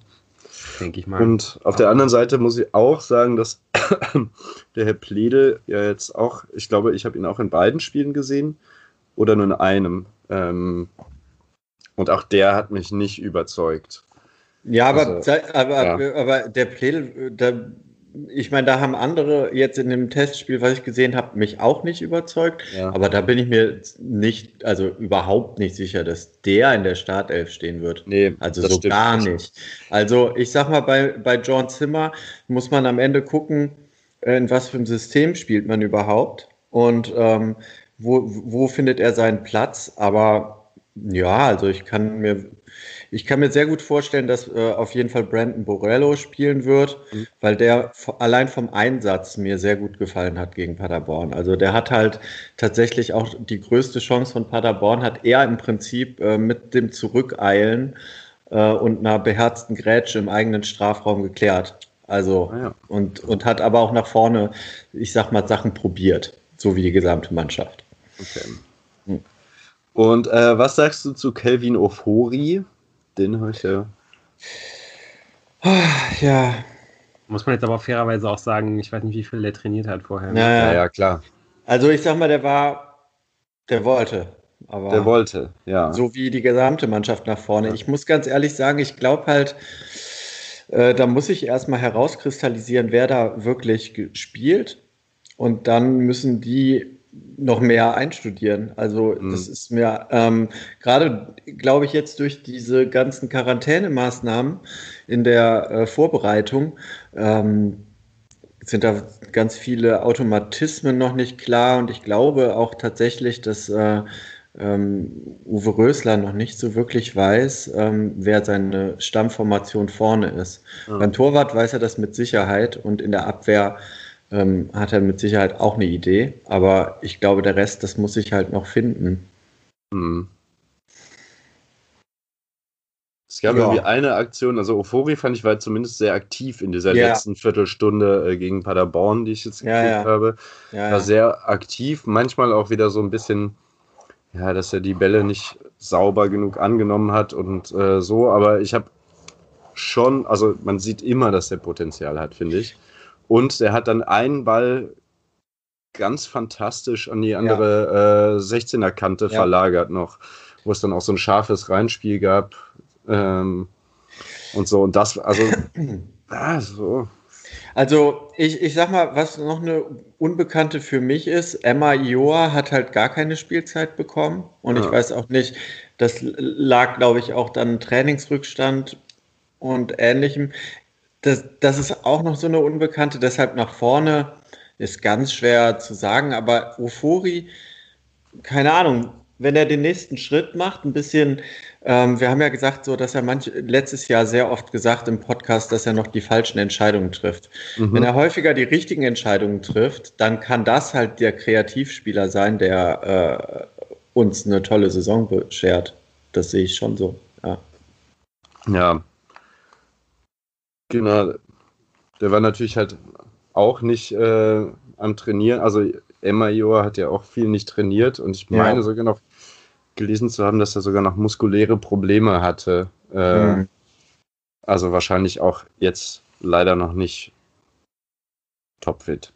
Denke ich mal. Und auf der anderen Seite muss ich auch sagen, dass der Herr Plede ja jetzt auch, ich glaube, ich habe ihn auch in beiden Spielen gesehen oder nur in einem. Ähm, und auch der hat mich nicht überzeugt. Ja, aber, also, aber, ja. aber der Pledel, da, ich meine, da haben andere jetzt in dem Testspiel, was ich gesehen habe, mich auch nicht überzeugt. Ja. Aber da bin ich mir nicht, also überhaupt nicht sicher, dass der in der Startelf stehen wird. Nee, also so gar nicht. Also ich sag mal, bei, bei John Zimmer muss man am Ende gucken, in was für einem System spielt man überhaupt und ähm, wo, wo findet er seinen Platz. Aber ja, also ich kann mir ich kann mir sehr gut vorstellen, dass äh, auf jeden Fall Brandon Borello spielen wird, mhm. weil der allein vom Einsatz mir sehr gut gefallen hat gegen Paderborn. Also der hat halt tatsächlich auch die größte Chance von Paderborn, hat er im Prinzip äh, mit dem Zurückeilen äh, und einer beherzten Grätsche im eigenen Strafraum geklärt. Also ah, ja. und, und hat aber auch nach vorne, ich sag mal, Sachen probiert, so wie die gesamte Mannschaft. Okay. Hm. Und äh, was sagst du zu Kelvin Ofori? Den habe ich ja. Ja. Muss man jetzt aber fairerweise auch sagen, ich weiß nicht, wie viel der trainiert hat vorher. Ja, ja, ja klar. Also ich sag mal, der war, der wollte. Aber der wollte, ja. So wie die gesamte Mannschaft nach vorne. Ja. Ich muss ganz ehrlich sagen, ich glaube halt, äh, da muss ich erstmal herauskristallisieren, wer da wirklich spielt. Und dann müssen die noch mehr einstudieren. Also mhm. das ist mir ähm, gerade, glaube ich, jetzt durch diese ganzen Quarantänemaßnahmen in der äh, Vorbereitung ähm, sind da ganz viele Automatismen noch nicht klar und ich glaube auch tatsächlich, dass äh, ähm, Uwe Rösler noch nicht so wirklich weiß, ähm, wer seine Stammformation vorne ist. Ja. Beim Torwart weiß er das mit Sicherheit und in der Abwehr ähm, hat er mit Sicherheit auch eine Idee. Aber ich glaube, der Rest, das muss ich halt noch finden. Hm. Es gab ja. irgendwie eine Aktion, also Euphorie fand ich war zumindest sehr aktiv in dieser ja. letzten Viertelstunde äh, gegen Paderborn, die ich jetzt gekriegt ja, habe. war sehr aktiv, manchmal auch wieder so ein bisschen, ja, dass er die Bälle nicht sauber genug angenommen hat und äh, so, aber ich habe schon, also man sieht immer, dass er Potenzial hat, finde ich. Und der hat dann einen Ball ganz fantastisch an die andere ja. äh, 16er-Kante ja. verlagert noch, wo es dann auch so ein scharfes Reinspiel gab. Ähm, und so. Und das, also, ah, so. Also, ich, ich sag mal, was noch eine Unbekannte für mich ist, Emma Ioa hat halt gar keine Spielzeit bekommen. Und ja. ich weiß auch nicht, das lag, glaube ich, auch dann Trainingsrückstand und ähnlichem das, das ist auch noch so eine Unbekannte, deshalb nach vorne ist ganz schwer zu sagen, aber Ofori, keine Ahnung, wenn er den nächsten Schritt macht, ein bisschen, ähm, wir haben ja gesagt, so, dass er manch, letztes Jahr sehr oft gesagt im Podcast, dass er noch die falschen Entscheidungen trifft. Mhm. Wenn er häufiger die richtigen Entscheidungen trifft, dann kann das halt der Kreativspieler sein, der äh, uns eine tolle Saison beschert. Das sehe ich schon so. Ja. Ja, Genau, der war natürlich halt auch nicht äh, am Trainieren. Also Emma Joa hat ja auch viel nicht trainiert und ich meine ja. sogar noch gelesen zu haben, dass er sogar noch muskuläre Probleme hatte. Äh, mhm. Also wahrscheinlich auch jetzt leider noch nicht topfit.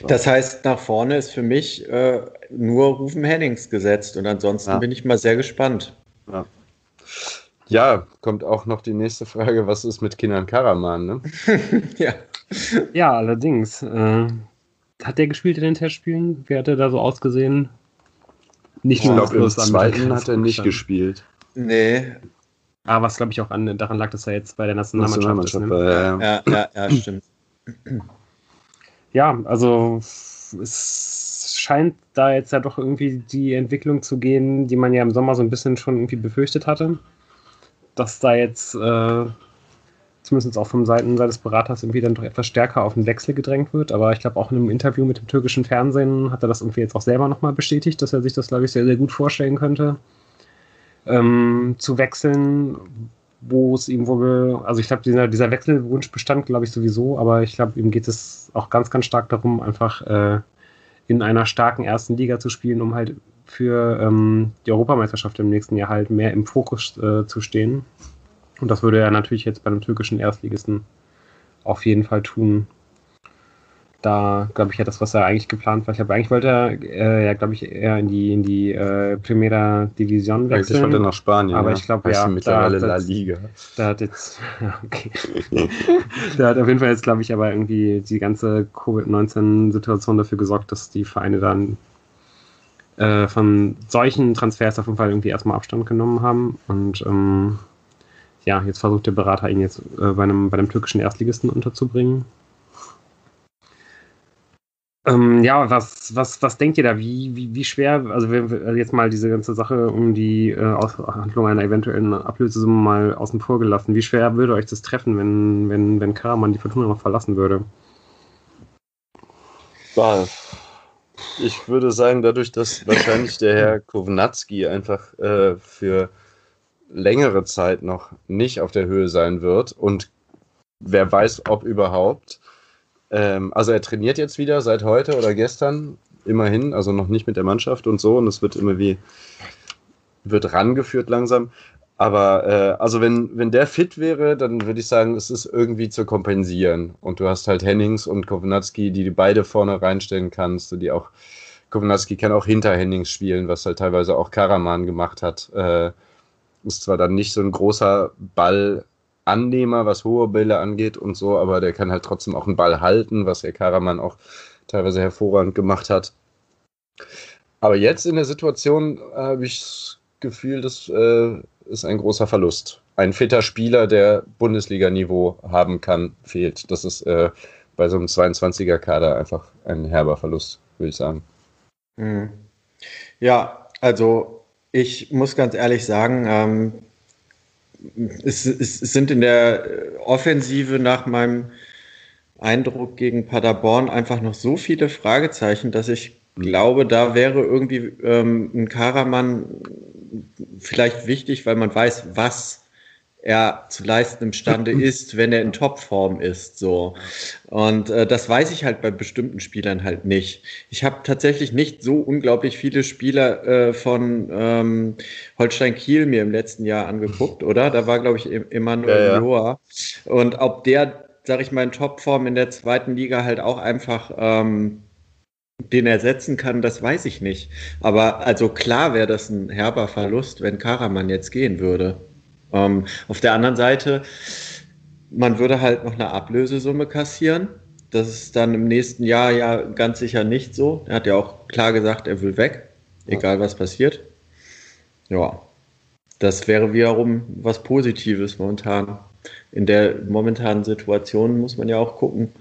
So. Das heißt, nach vorne ist für mich äh, nur Rufen Hennings gesetzt und ansonsten ja. bin ich mal sehr gespannt. Ja. Ja, kommt auch noch die nächste Frage, was ist mit Kinan Karaman, ne? ja. Ja, allerdings. Äh, hat der gespielt in den Testspielen? Wie hat er da so ausgesehen? Nicht ich glaube, im zweiten hat er nicht gespielt. Nee. Ah, was glaube ich auch an, daran lag, dass er jetzt bei der Nationalmannschaft, Nationalmannschaft ist. Ne? Ja, ja, ja, stimmt. Ja, also es scheint da jetzt ja doch irgendwie die Entwicklung zu gehen, die man ja im Sommer so ein bisschen schon irgendwie befürchtet hatte. Dass da jetzt äh, zumindest auch von Seiten seines Beraters irgendwie dann doch etwas stärker auf den Wechsel gedrängt wird. Aber ich glaube, auch in einem Interview mit dem türkischen Fernsehen hat er das irgendwie jetzt auch selber nochmal bestätigt, dass er sich das, glaube ich, sehr, sehr gut vorstellen könnte, ähm, zu wechseln, wo es ihm wohl, also ich glaube, dieser, dieser Wechselwunsch bestand, glaube ich, sowieso, aber ich glaube, ihm geht es auch ganz, ganz stark darum, einfach äh, in einer starken ersten Liga zu spielen, um halt für ähm, die Europameisterschaft im nächsten Jahr halt mehr im Fokus äh, zu stehen. Und das würde er natürlich jetzt bei einem türkischen Erstligisten auf jeden Fall tun. Da glaube ich ja das, was er eigentlich geplant war. Ich glaube, eigentlich wollte er äh, ja, glaube ich, eher in die in die äh, Primera Division wechseln. Eigentlich wollte er nach Spanien. Aber ja. ich glaube, ja, mittlerweile da, La Liga. Da hat jetzt, okay. da hat auf jeden Fall jetzt, glaube ich, aber irgendwie die ganze Covid-19-Situation dafür gesorgt, dass die Vereine dann äh, von solchen Transfers auf jeden Fall irgendwie erstmal Abstand genommen haben und ähm, ja, jetzt versucht der Berater ihn jetzt äh, bei, einem, bei einem türkischen Erstligisten unterzubringen. Ähm, ja, was, was, was denkt ihr da? Wie, wie, wie schwer, also wenn wir jetzt mal diese ganze Sache um die äh, Aushandlung einer eventuellen Ablösesumme mal außen vor gelassen, wie schwer würde euch das treffen, wenn, wenn, wenn Karaman die Fortuna noch verlassen würde? Ich würde sagen, dadurch, dass wahrscheinlich der Herr Kownatski einfach äh, für längere Zeit noch nicht auf der Höhe sein wird und wer weiß, ob überhaupt. Ähm, also er trainiert jetzt wieder seit heute oder gestern, immerhin, also noch nicht mit der Mannschaft und so und es wird immer wie, wird rangeführt langsam. Aber äh, also wenn, wenn der fit wäre, dann würde ich sagen, es ist irgendwie zu kompensieren. Und du hast halt Hennings und Kownatski, die du beide vorne reinstellen kannst, die auch Kownatski kann auch hinter Hennings spielen, was halt teilweise auch Karaman gemacht hat. Äh, ist zwar dann nicht so ein großer Ballannehmer, was hohe Bälle angeht und so, aber der kann halt trotzdem auch einen Ball halten, was der Karaman auch teilweise hervorragend gemacht hat. Aber jetzt in der Situation habe ich das Gefühl, das äh, ist ein großer Verlust. Ein fitter Spieler, der Bundesliga-Niveau haben kann, fehlt. Das ist äh, bei so einem 22er-Kader einfach ein herber Verlust, würde ich sagen. Mhm. Ja, also ich muss ganz ehrlich sagen, ähm, es, es, es, sind in der Offensive nach meinem Eindruck gegen Paderborn einfach noch so viele Fragezeichen, dass ich glaube, da wäre irgendwie ähm, ein Karaman vielleicht wichtig, weil man weiß, was er zu leisten imstande ist, wenn er in Topform ist. So. Und äh, das weiß ich halt bei bestimmten Spielern halt nicht. Ich habe tatsächlich nicht so unglaublich viele Spieler äh, von ähm, Holstein Kiel mir im letzten Jahr angeguckt, oder? Da war, glaube ich, Emanuel ja, ja. Loa. Und ob der, sag ich mal, in Topform in der zweiten Liga halt auch einfach ähm, den ersetzen kann, das weiß ich nicht. Aber also klar wäre das ein herber Verlust, wenn Karaman jetzt gehen würde. Ähm, auf der anderen Seite, man würde halt noch eine Ablösesumme kassieren. Das ist dann im nächsten Jahr ja ganz sicher nicht so. Er hat ja auch klar gesagt, er will weg, egal was passiert. Ja, das wäre wiederum was Positives momentan. In der momentanen Situation muss man ja auch gucken,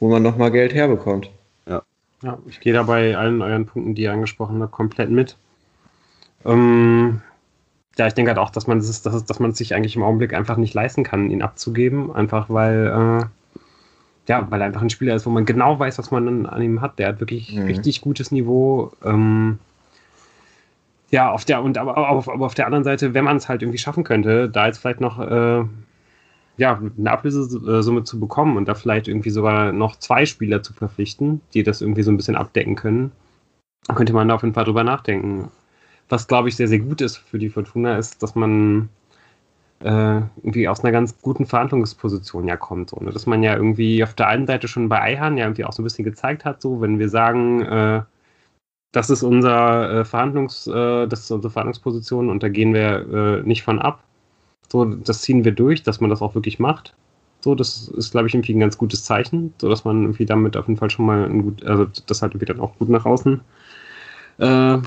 wo man nochmal Geld herbekommt. Ja. ich gehe da bei allen euren Punkten, die ihr angesprochen habt, komplett mit. Ähm, ja, ich denke halt auch, dass man es, dass, dass man es sich eigentlich im Augenblick einfach nicht leisten kann, ihn abzugeben. Einfach weil, äh, ja, weil er einfach ein Spieler ist, wo man genau weiß, was man an ihm hat. Der hat wirklich mhm. richtig gutes Niveau. Ähm, ja, auf der, und aber, aber, aber auf der anderen Seite, wenn man es halt irgendwie schaffen könnte, da jetzt vielleicht noch äh, ja, eine Ablösesumme zu bekommen und da vielleicht irgendwie sogar noch zwei Spieler zu verpflichten, die das irgendwie so ein bisschen abdecken können, könnte man da auf jeden Fall drüber nachdenken was glaube ich sehr, sehr gut ist für die Fortuna, ist, dass man äh, irgendwie aus einer ganz guten Verhandlungsposition ja kommt. So, ne? Dass man ja irgendwie auf der einen Seite schon bei Eihan ja irgendwie auch so ein bisschen gezeigt hat, so wenn wir sagen, äh, das ist unser äh, Verhandlungs, äh, das ist unsere Verhandlungsposition und da gehen wir äh, nicht von ab. So, das ziehen wir durch, dass man das auch wirklich macht. So, das ist, glaube ich, irgendwie ein ganz gutes Zeichen, so dass man irgendwie damit auf jeden Fall schon mal ein gut, also das halt irgendwie dann auch gut nach außen äh, an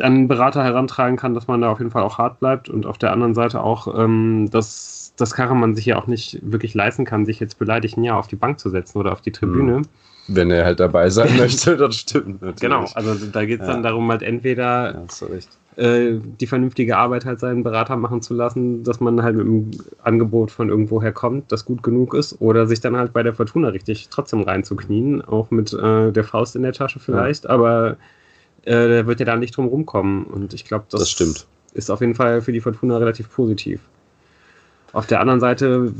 einen Berater herantragen kann, dass man da auf jeden Fall auch hart bleibt und auf der anderen Seite auch, ähm, dass, dass Karaman sich ja auch nicht wirklich leisten kann, sich jetzt beleidigt ein Jahr auf die Bank zu setzen oder auf die Tribüne. Mhm. Wenn er halt dabei sein möchte, das stimmt natürlich. Genau, also da geht es ja. dann darum, halt entweder ja, äh, die vernünftige Arbeit halt seinen Berater machen zu lassen, dass man halt mit einem Angebot von irgendwoher kommt, das gut genug ist, oder sich dann halt bei der Fortuna richtig trotzdem reinzuknien, auch mit äh, der Faust in der Tasche vielleicht, ja. aber äh, da wird ja da nicht drum rumkommen. Und ich glaube, das, das stimmt. ist auf jeden Fall für die Fortuna relativ positiv. Auf der anderen Seite,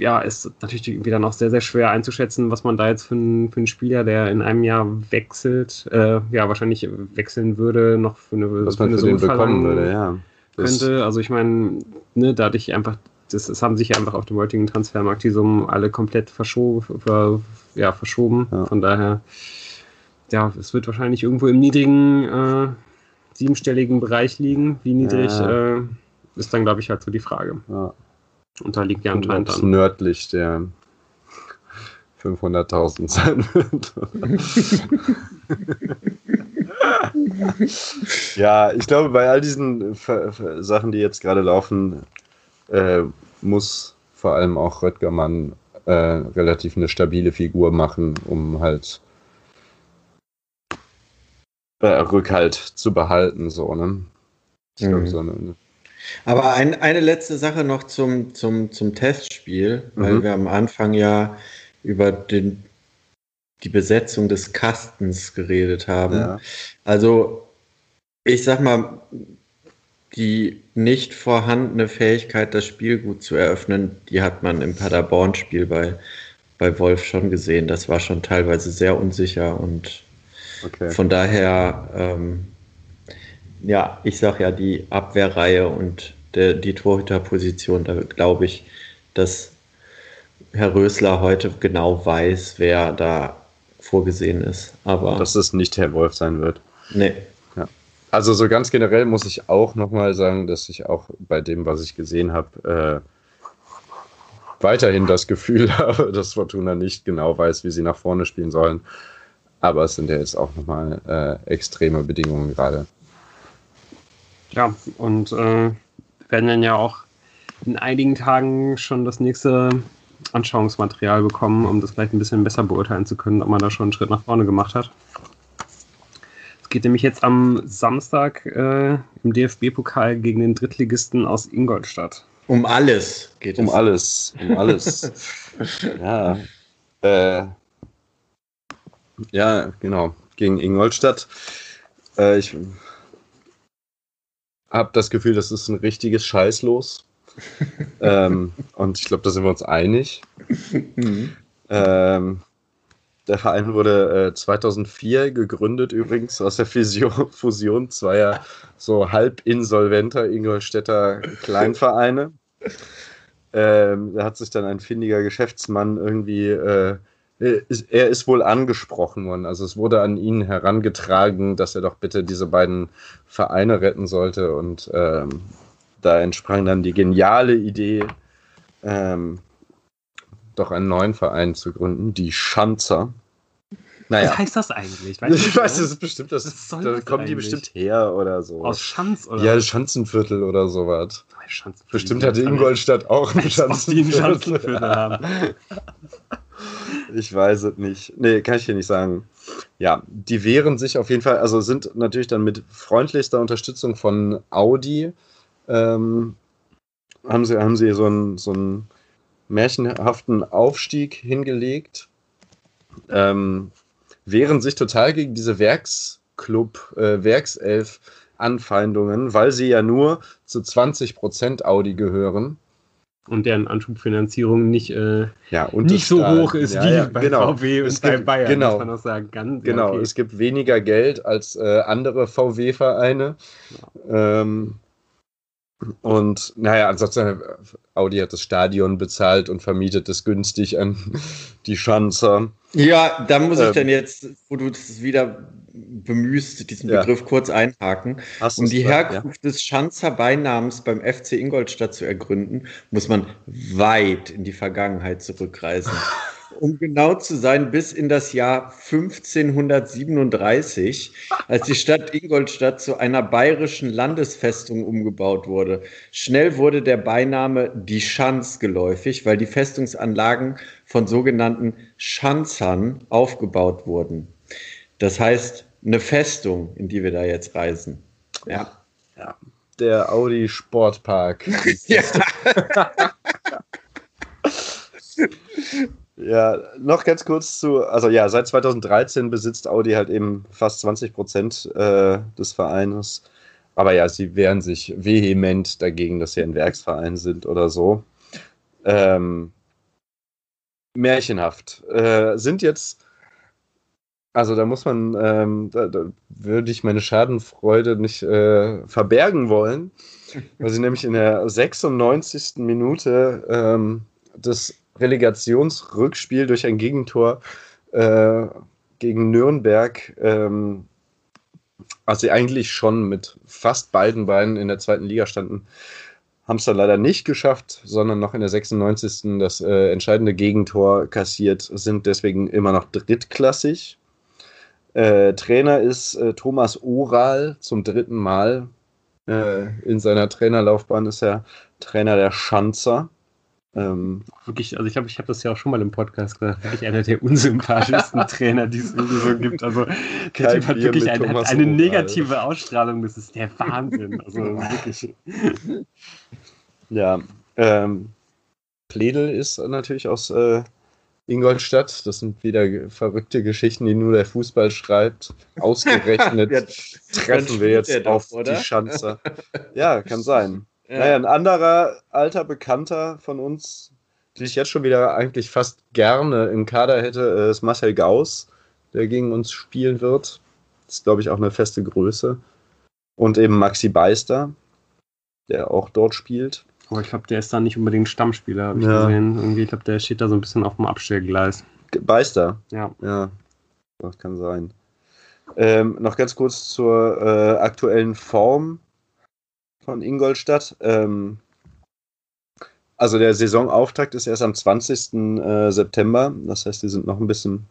ja, ist natürlich wieder noch sehr, sehr schwer einzuschätzen, was man da jetzt für, ein, für einen Spieler, der in einem Jahr wechselt, äh, ja, wahrscheinlich wechseln würde, noch für eine, was für man für den bekommen würde, ja. Könnte. Also ich meine, ne, da hatte ich einfach, das, das, haben sich ja einfach auf dem heutigen Transfermarkt die Summen alle komplett verschoben, ver, ja, verschoben. Ja. Von daher ja, es wird wahrscheinlich irgendwo im niedrigen, äh, siebenstelligen Bereich liegen. Wie niedrig ja. äh, ist dann, glaube ich, halt so die Frage. Ja. Und da liegt ja anscheinend dann. nördlich der 500.000 sein wird. ja, ich glaube, bei all diesen Sachen, die jetzt gerade laufen, äh, muss vor allem auch Röttgermann äh, relativ eine stabile Figur machen, um halt äh, Rückhalt zu behalten, so, ne? Ich mhm. so eine, Aber ein, eine letzte Sache noch zum, zum, zum Testspiel, weil mhm. wir am Anfang ja über den, die Besetzung des Kastens geredet haben. Ja. Also, ich sag mal, die nicht vorhandene Fähigkeit, das Spiel gut zu eröffnen, die hat man im Paderborn-Spiel bei, bei Wolf schon gesehen. Das war schon teilweise sehr unsicher und Okay. Von daher, ähm, ja, ich sage ja, die Abwehrreihe und der, die Torhüterposition, da glaube ich, dass Herr Rösler heute genau weiß, wer da vorgesehen ist. Aber dass es nicht Herr Wolf sein wird. Nee. Ja. Also so ganz generell muss ich auch nochmal sagen, dass ich auch bei dem, was ich gesehen habe, äh, weiterhin das Gefühl habe, dass Fortuna nicht genau weiß, wie sie nach vorne spielen sollen. Aber es sind ja jetzt auch nochmal äh, extreme Bedingungen gerade. Ja, und äh, werden dann ja auch in einigen Tagen schon das nächste Anschauungsmaterial bekommen, um das vielleicht ein bisschen besser beurteilen zu können, ob man da schon einen Schritt nach vorne gemacht hat. Es geht nämlich jetzt am Samstag äh, im DFB-Pokal gegen den Drittligisten aus Ingolstadt. Um alles geht es. Um alles, um alles. ja. Äh, ja, genau. Gegen Ingolstadt. Äh, ich habe das Gefühl, das ist ein richtiges Scheißlos. ähm, und ich glaube, da sind wir uns einig. Mhm. Ähm, der Verein wurde äh, 2004 gegründet, übrigens aus der Fusion, Fusion zweier so halb insolventer Ingolstädter Kleinvereine. Ähm, da hat sich dann ein findiger Geschäftsmann irgendwie äh, er ist wohl angesprochen worden. Also es wurde an ihn herangetragen, dass er doch bitte diese beiden Vereine retten sollte. Und ähm, da entsprang dann die geniale Idee, ähm, doch einen neuen Verein zu gründen, die Schanzer. Naja. Was heißt das eigentlich? Weißt ich weiß, das ist bestimmt, das, das da kommen die bestimmt her oder so. Aus Schanz oder? Ja, Schanzenviertel oder sowas. Bestimmt hatte Ingolstadt auch ein Schanzenviertel. haben. Ich weiß es nicht. Nee, kann ich hier nicht sagen. Ja, die wehren sich auf jeden Fall, also sind natürlich dann mit freundlichster Unterstützung von Audi, ähm, haben, sie, haben sie so einen, so einen märchenhaften Aufstieg hingelegt. Ähm, wehren sich total gegen diese Werksclub, äh, Werkself-Anfeindungen, weil sie ja nur zu 20% Audi gehören und deren Anschubfinanzierung nicht, äh, ja, nicht so hoch ist ja, wie ja, bei genau. VW und es bei Bayern, genau, muss man auch sagen. Ganz, genau, okay. es gibt weniger Geld als äh, andere VW-Vereine. Ähm, und naja, ansonsten, Audi hat das Stadion bezahlt und vermietet es günstig an die Schanzer. Ja, da muss ich ähm, dann jetzt, wo du das wieder bemühst, diesen ja. Begriff kurz einhaken. Hast um die Herkunft ja. des Schanzer Beinamens beim FC Ingolstadt zu ergründen, muss man weit in die Vergangenheit zurückreisen. um genau zu sein, bis in das Jahr 1537, als die Stadt Ingolstadt zu einer bayerischen Landesfestung umgebaut wurde. Schnell wurde der Beiname die Schanz geläufig, weil die Festungsanlagen von sogenannten Schanzern aufgebaut wurden. Das heißt, eine Festung, in die wir da jetzt reisen. Ja. ja. Der Audi Sportpark. ja. Ja, noch ganz kurz zu, also ja, seit 2013 besitzt Audi halt eben fast 20 Prozent äh, des Vereines. Aber ja, sie wehren sich vehement dagegen, dass sie ein Werksverein sind oder so. Ähm, märchenhaft. Äh, sind jetzt, also da muss man, ähm, da, da, würde ich meine Schadenfreude nicht äh, verbergen wollen, weil sie nämlich in der 96. Minute ähm, des Relegationsrückspiel durch ein Gegentor äh, gegen Nürnberg, ähm, als sie eigentlich schon mit fast beiden Beinen in der zweiten Liga standen, haben es dann leider nicht geschafft, sondern noch in der 96. das äh, entscheidende Gegentor kassiert, sind deswegen immer noch drittklassig. Äh, Trainer ist äh, Thomas Oral zum dritten Mal. Äh, in seiner Trainerlaufbahn ist er Trainer der Schanzer. Ähm, wirklich, also ich glaube, ich habe das ja auch schon mal im Podcast gesagt, wirklich einer der unsympathischsten Trainer, die es so gibt. Also der Typ hat wirklich ein, hat eine negative Ausstrahlung, das ist der Wahnsinn. Also wirklich. Ja, ähm, Pledel ist natürlich aus äh, Ingolstadt. Das sind wieder verrückte Geschichten, die nur der Fußball schreibt. Ausgerechnet treffen wir jetzt auf die Schanze. Ja, kann sein. Ja. Naja, ein anderer alter Bekannter von uns, den ich jetzt schon wieder eigentlich fast gerne im Kader hätte, ist Marcel Gauss, der gegen uns spielen wird. Das ist, glaube ich, auch eine feste Größe. Und eben Maxi Beister, der auch dort spielt. Aber ich glaube, der ist da nicht unbedingt Stammspieler, habe ich ja. gesehen. Irgendwie, ich glaube, der steht da so ein bisschen auf dem Abstellgleis. Beister? Ja. Ja, das kann sein. Ähm, noch ganz kurz zur äh, aktuellen Form von Ingolstadt. Ähm, also der Saisonauftakt ist erst am 20. Äh, September. Das heißt, die sind noch ein bisschen,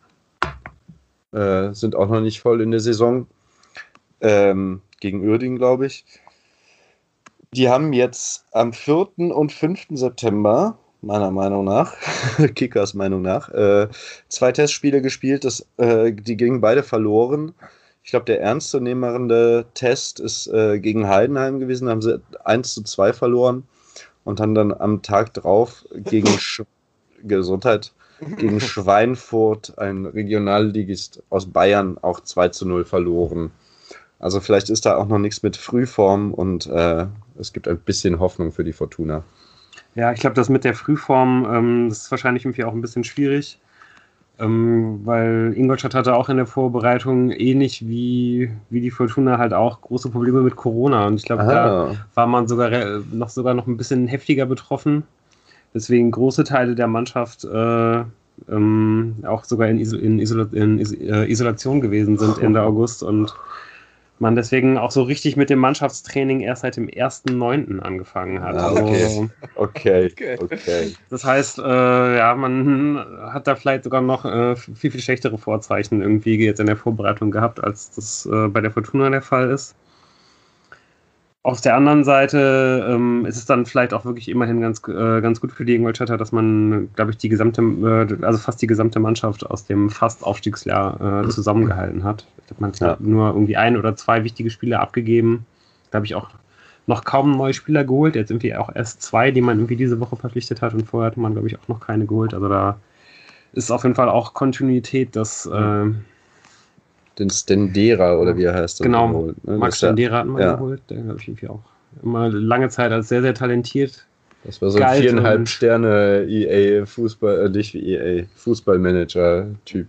äh, sind auch noch nicht voll in der Saison. Ähm, gegen Uerdingen, glaube ich. Die haben jetzt am 4. und 5. September, meiner Meinung nach, Kickers Meinung nach, äh, zwei Testspiele gespielt. Das, äh, die gingen beide verloren. Ich glaube, der ernstzunehmende Test ist äh, gegen Heidenheim gewesen. Da haben sie 1 zu 2 verloren und haben dann am Tag drauf gegen Sch Gesundheit gegen Schweinfurt, ein Regionalligist aus Bayern, auch 2 zu 0 verloren. Also vielleicht ist da auch noch nichts mit Frühform und äh, es gibt ein bisschen Hoffnung für die Fortuna. Ja, ich glaube, das mit der Frühform, ähm, das ist wahrscheinlich irgendwie auch ein bisschen schwierig. Ähm, weil Ingolstadt hatte auch in der Vorbereitung ähnlich wie, wie die Fortuna halt auch große Probleme mit Corona. Und ich glaube, da war man sogar noch sogar noch ein bisschen heftiger betroffen. Deswegen große Teile der Mannschaft äh, ähm, auch sogar in, Iso in, Isola in Is äh, Isolation gewesen sind Ende August und man deswegen auch so richtig mit dem Mannschaftstraining erst seit dem 1.9. angefangen hat. Ah, okay. Also, okay. okay. Das heißt, äh, ja, man hat da vielleicht sogar noch äh, viel, viel schlechtere Vorzeichen irgendwie jetzt in der Vorbereitung gehabt, als das äh, bei der Fortuna der Fall ist. Auf der anderen Seite ähm, ist es dann vielleicht auch wirklich immerhin ganz, äh, ganz gut für die Ingolstädter, dass man, glaube ich, die gesamte, äh, also fast die gesamte Mannschaft aus dem fast Aufstiegsjahr äh, zusammengehalten hat. Ich glaube, man hat ja. nur irgendwie ein oder zwei wichtige Spieler abgegeben. Da habe ich auch noch kaum neue Spieler geholt. Jetzt irgendwie auch erst zwei, die man irgendwie diese Woche verpflichtet hat und vorher hatte man, glaube ich, auch noch keine geholt. Also da ist auf jeden Fall auch Kontinuität, dass äh, den Stendera oder wie er heißt. Genau, geholt, ne? Max Stendera hat man ja. geholt. Der habe ich irgendwie auch immer lange Zeit als sehr, sehr talentiert. Das war so ein viereinhalb Sterne EA Fußball, äh, nicht wie EA, Fußballmanager-Typ.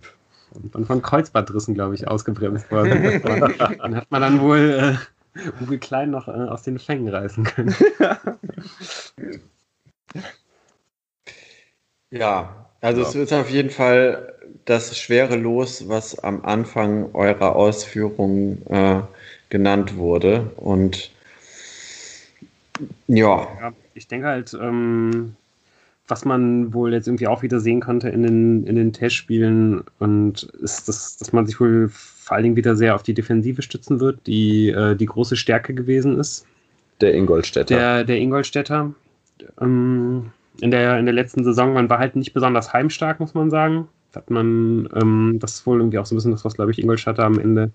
Und dann von Kreuzbandrissen, glaube ich, ausgebremst worden. dann hat man dann wohl äh, Uwe Klein noch äh, aus den Fängen reißen können. ja, also ja. es ist auf jeden Fall das schwere Los, was am Anfang eurer Ausführungen äh, genannt wurde. Und ja. ja ich denke halt, ähm, was man wohl jetzt irgendwie auch wieder sehen konnte in den, in den Testspielen und ist, das, dass man sich wohl vor allen Dingen wieder sehr auf die Defensive stützen wird, die äh, die große Stärke gewesen ist. Der Ingolstädter. Der, der Ingolstädter. Ähm, in, der, in der letzten Saison, man war halt nicht besonders heimstark, muss man sagen. Hat man, ähm, das ist wohl irgendwie auch so ein bisschen das, was, glaube ich, Ingolstädter am Ende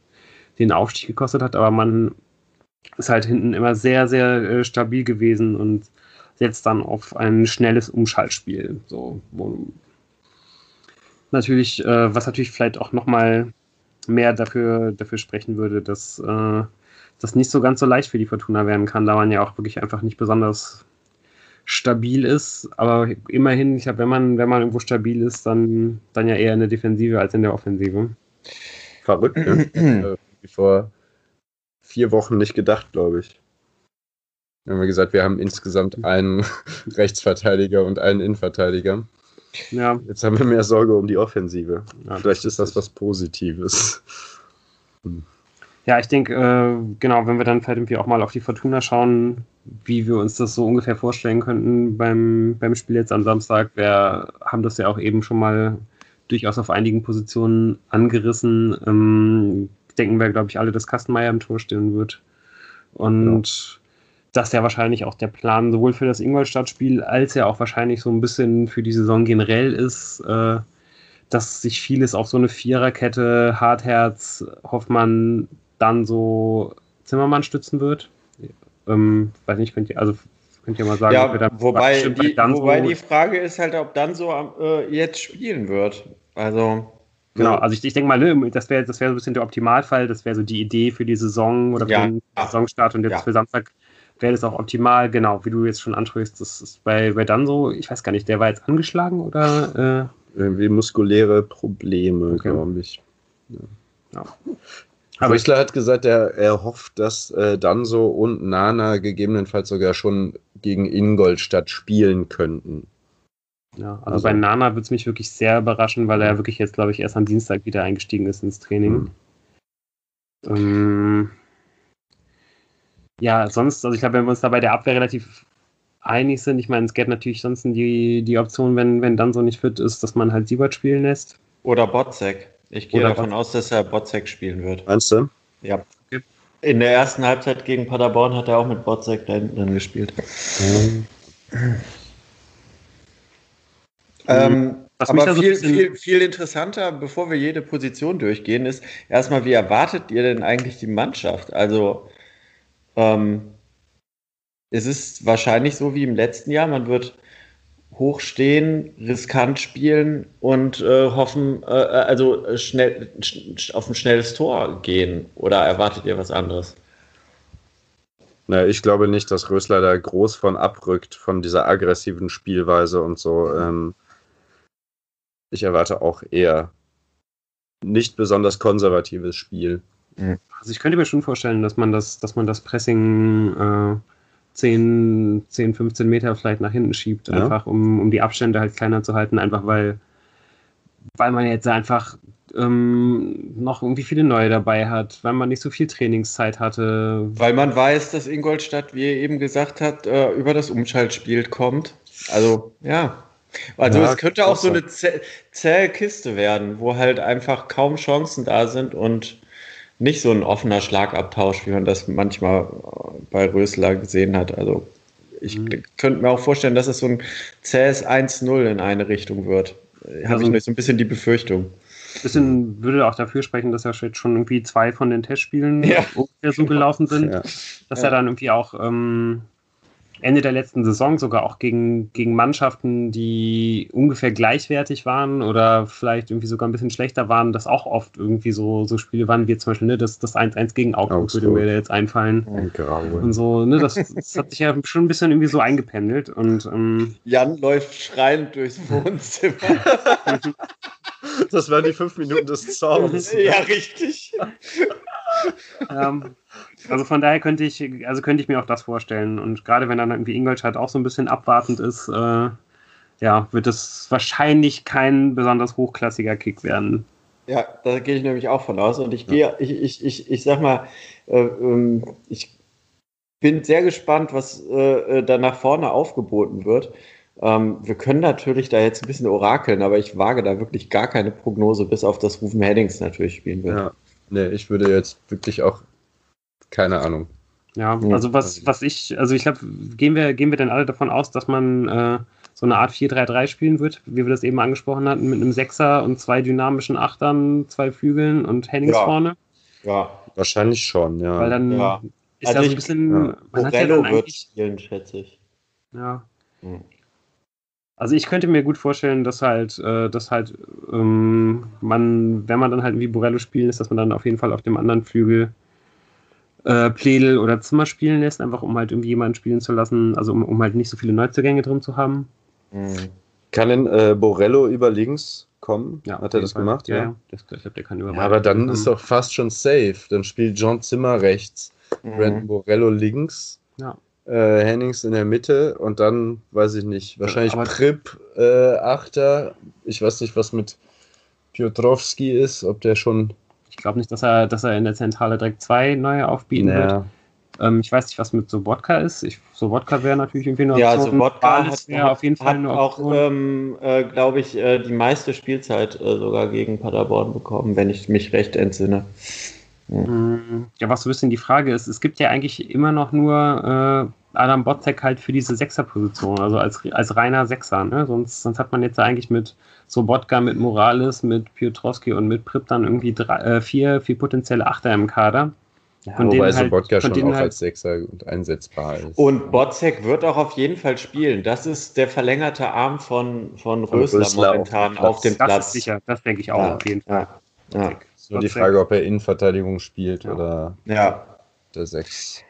den Aufstieg gekostet hat, aber man ist halt hinten immer sehr, sehr äh, stabil gewesen und setzt dann auf ein schnelles Umschaltspiel. So, wo natürlich, äh, was natürlich vielleicht auch nochmal mehr dafür, dafür sprechen würde, dass äh, das nicht so ganz so leicht für die Fortuna werden kann, da man ja auch wirklich einfach nicht besonders stabil ist. Aber immerhin, ich glaube, wenn man, wenn man irgendwo stabil ist, dann, dann ja eher in der Defensive als in der Offensive. Verrückt, ne? Wie vor vier Wochen nicht gedacht, glaube ich. Wir haben gesagt, wir haben insgesamt einen Rechtsverteidiger und einen Innenverteidiger. Ja. Jetzt haben wir mehr Sorge um die Offensive. Ja, Vielleicht ist das was Positives. Hm. Ja, ich denke, äh, genau, wenn wir dann vielleicht irgendwie auch mal auf die Fortuna schauen, wie wir uns das so ungefähr vorstellen könnten beim, beim Spiel jetzt am Samstag. Wir haben das ja auch eben schon mal durchaus auf einigen Positionen angerissen. Ähm, denken wir, glaube ich, alle, dass Kastenmeier im Tor stehen wird. Und ja. das ist ja wahrscheinlich auch der Plan, sowohl für das Ingolstadt-Spiel als ja auch wahrscheinlich so ein bisschen für die Saison generell ist, äh, dass sich vieles auf so eine Viererkette, Hartherz, Hoffmann, dann so Zimmermann stützen wird. Ähm, weiß nicht, könnt ihr, also könnt ihr mal sagen, ja, da wobei, die, wobei so die Frage ist halt, ob dann so äh, jetzt spielen wird. Also. Genau, also ich, ich denke mal, ne, das wäre das wär so ein bisschen der Optimalfall, das wäre so die Idee für die Saison oder für ja, den. Saisonstart und jetzt ja. für Samstag wäre das auch optimal, genau, wie du jetzt schon ansprichst, das ist bei, bei Danso, ich weiß gar nicht, der war jetzt angeschlagen oder? Äh? Irgendwie muskuläre Probleme, okay. glaube ich. Ja. Aber Rösler hat gesagt, er, er hofft, dass äh, Danso und Nana gegebenenfalls sogar schon gegen Ingolstadt spielen könnten. Ja, also, also bei Nana würde es mich wirklich sehr überraschen, weil er wirklich jetzt, glaube ich, erst am Dienstag wieder eingestiegen ist ins Training. Mhm. Ähm, ja, sonst, also ich glaube, wenn wir uns da bei der Abwehr relativ einig sind, ich meine, es gäbe natürlich sonst die, die Option, wenn, wenn dann so nicht fit ist, dass man halt Siebert spielen lässt. Oder Botzek. Ich gehe Oder davon aus, dass er Botzek spielen wird. Meinst du? Ja. Okay. In der ersten Halbzeit gegen Paderborn hat er auch mit Botzek da hinten gespielt. Mhm. Ähm, aber viel, viel, viel interessanter, bevor wir jede Position durchgehen, ist erstmal, wie erwartet ihr denn eigentlich die Mannschaft? Also, ähm, es ist wahrscheinlich so wie im letzten Jahr, man wird hochstehen, riskant spielen und äh, hoffen, äh, äh also schnell sch auf ein schnelles Tor gehen? Oder erwartet ihr was anderes? Na, ich glaube nicht, dass Rösler da groß von abrückt, von dieser aggressiven Spielweise und so. Ähm, ich erwarte auch eher nicht besonders konservatives Spiel. Also ich könnte mir schon vorstellen, dass man das, dass man das Pressing äh, 10, 10, 15 Meter vielleicht nach hinten schiebt, ja. einfach um, um die Abstände halt kleiner zu halten, einfach weil, weil man jetzt einfach ähm, noch irgendwie viele neue dabei hat, weil man nicht so viel Trainingszeit hatte. Weil man weiß, dass Ingolstadt, wie er eben gesagt hat, äh, über das Umschaltspiel kommt. Also, ja. Also ja, es könnte auch so eine zähe Kiste werden, wo halt einfach kaum Chancen da sind und nicht so ein offener Schlagabtausch, wie man das manchmal bei Rösler gesehen hat. Also ich mhm. könnte mir auch vorstellen, dass es so ein zähes 1-0 in eine Richtung wird. Habe also, ich so ein bisschen die Befürchtung. Bisschen würde auch dafür sprechen, dass ja schon irgendwie zwei von den Testspielen ja. so gelaufen sind, ja. dass ja. er dann irgendwie auch ähm, Ende der letzten Saison sogar auch gegen, gegen Mannschaften, die ungefähr gleichwertig waren oder vielleicht irgendwie sogar ein bisschen schlechter waren, dass auch oft irgendwie so, so Spiele waren, wie zum Beispiel ne, das, das 1-1 gegen Augsburg, Augsburg, würde mir da jetzt einfallen. Und, und so, ne, das, das, hat sich ja schon ein bisschen irgendwie so eingependelt. Und, ähm, Jan läuft schreiend durchs Wohnzimmer. das waren die fünf Minuten des Zorns. Ja, richtig. ähm, also von daher könnte ich, also könnte ich mir auch das vorstellen. Und gerade wenn dann irgendwie Ingolstadt auch so ein bisschen abwartend ist, äh, ja, wird es wahrscheinlich kein besonders hochklassiger Kick werden. Ja, da gehe ich nämlich auch von aus. Und ich gehe, ja. ich, ich, ich, ich sag mal, äh, ähm, ich bin sehr gespannt, was äh, da nach vorne aufgeboten wird. Ähm, wir können natürlich da jetzt ein bisschen orakeln, aber ich wage da wirklich gar keine Prognose, bis auf das Rufen Headings natürlich spielen wird. Ja, nee, ich würde jetzt wirklich auch keine Ahnung. Ja, also was, was ich, also ich glaube, gehen wir, gehen wir denn alle davon aus, dass man äh, so eine Art 4-3-3 spielen wird, wie wir das eben angesprochen hatten, mit einem Sechser und zwei dynamischen Achtern, zwei Flügeln und Hennings Ja. vorne? Ja, Wahrscheinlich schon, ja. Weil dann Ja. ist Also ja so ein ich- bisschen, ja. man hat ja wird spielen, schätze ich. ja. Hm. Also ich könnte mir gut vorstellen, dass halt, äh, dass halt ähm, man, wenn man dann halt wie Borello spielen lässt, dass man dann auf jeden Fall auf dem anderen Flügel äh, Pledel oder Zimmer spielen lässt, einfach um halt irgendwie jemanden spielen zu lassen, also um, um halt nicht so viele Neuzugänge drin zu haben. Hm. Kann denn äh, Borello über links kommen? Ja, Hat er das Fall. gemacht? Ja, ja. Das, ich glaube, der kann über Ja, aber dann beide ist kommen. doch fast schon safe. Dann spielt John Zimmer rechts, Brandon Mhm. Borello links, Ja. äh, Hennings in der Mitte und dann, weiß ich nicht, wahrscheinlich aber- Prip äh, Achter. Ich weiß nicht, was mit Piotrowski ist, ob der schon. Ich glaube nicht, dass er, dass er in der Zentrale direkt zwei neue aufbieten wird. Naja, Ähm, ich weiß nicht, was mit Sobotka ist. Ich, Sobotka wäre natürlich irgendwie eine Ja. Sobotka hat, wäre auf jeden Fall hat auch, ähm, äh, glaube ich, äh, die meiste Spielzeit äh, sogar gegen Paderborn bekommen, wenn ich mich recht entsinne. Mm, Ja, was so ein bisschen die Frage ist, es gibt ja eigentlich immer noch nur äh, Adam Botzek halt für diese Sechserposition, also als, als reiner Sechser. Ne? Sonst, sonst hat man jetzt ja eigentlich mit Sobotka, mit Morales, mit Piotrowski und mit Prip dann irgendwie drei, äh, vier, vier potenzielle Achter im Kader. Von wobei denen halt- Sobotka von schon auch halt- als Sechser und einsetzbar ist. Und Botzek wird auch auf jeden Fall spielen. Das ist der verlängerte Arm von, von Rösler Rösler momentan auf auf dem dem Das Platz. ist sicher, das denke ich auch Ja, auf jeden Fall. Ja, ja, Ist nur die. Frage, ob er Innenverteidigung spielt Ja. oder ja. der Sechs.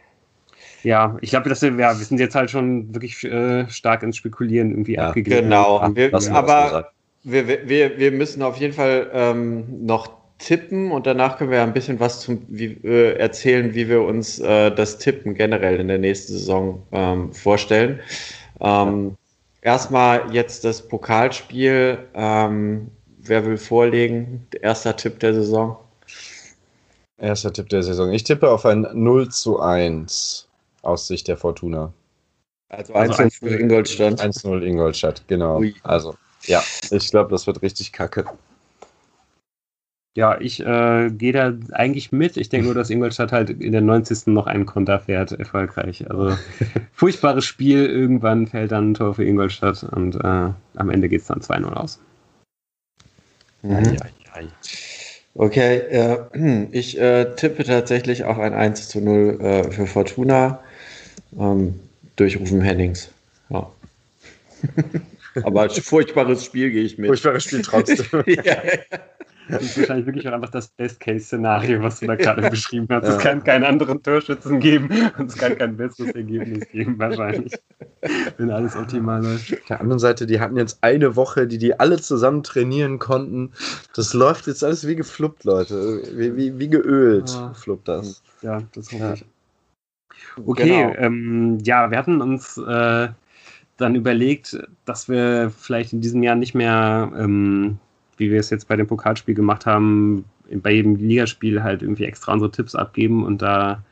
Ja, ich glaube, dass wir, ja, wir sind jetzt halt schon wirklich äh, stark ins Spekulieren irgendwie Ja, abgegeben. genau. Wir, das aber wir, wir, wir müssen auf jeden Fall ähm, noch tippen und danach können wir ja ein bisschen was zum, wie, äh, erzählen, wie wir uns äh, das Tippen generell in der nächsten Saison ähm, vorstellen. Ähm, Erstmal jetzt das Pokalspiel. Ähm, wer will vorlegen? Erster Tipp der Saison. Erster Tipp der Saison. Ich tippe auf ein 0 zu 1 aus Sicht der Fortuna. Also, Also 1 für Ingolstadt. 1-0 Ingolstadt, genau. Ui. Also, ja, ich glaube, das wird richtig kacke. Ja, ich äh, gehe da eigentlich mit. Ich denke nur, dass Ingolstadt halt in der 90. noch einen Konter fährt, erfolgreich. Also furchtbares Spiel, irgendwann fällt dann ein Tor für Ingolstadt und äh, am Ende geht es dann 2-0 aus. Mhm. Okay, äh, ich äh, tippe tatsächlich auf ein 1 zu 0 äh, für Fortuna ähm, durch Rufen Hennings. Ja. Aber ein furchtbares Spiel gehe ich mit. Furchtbares Spiel trotzdem. ja, Das ist wahrscheinlich wirklich auch einfach das Best-Case-Szenario, was du da gerade beschrieben hast. Ja. Es kann keinen anderen Torschützen geben und es kann kein besseres Ergebnis geben, wahrscheinlich. Wenn alles optimal läuft. Auf der anderen Seite, die hatten jetzt eine Woche, die die alle zusammen trainieren konnten. Das läuft jetzt alles wie gefluppt, Leute. Wie, wie, wie geölt Ja. fluppt das. Ja, das hoffe Ja. Okay, Genau. ähm, ja, wir hatten uns äh, dann überlegt, dass wir vielleicht in diesem Jahr nicht mehr, ähm, wie wir es jetzt bei dem Pokalspiel gemacht haben, bei jedem Ligaspiel halt irgendwie extra unsere Tipps abgeben und da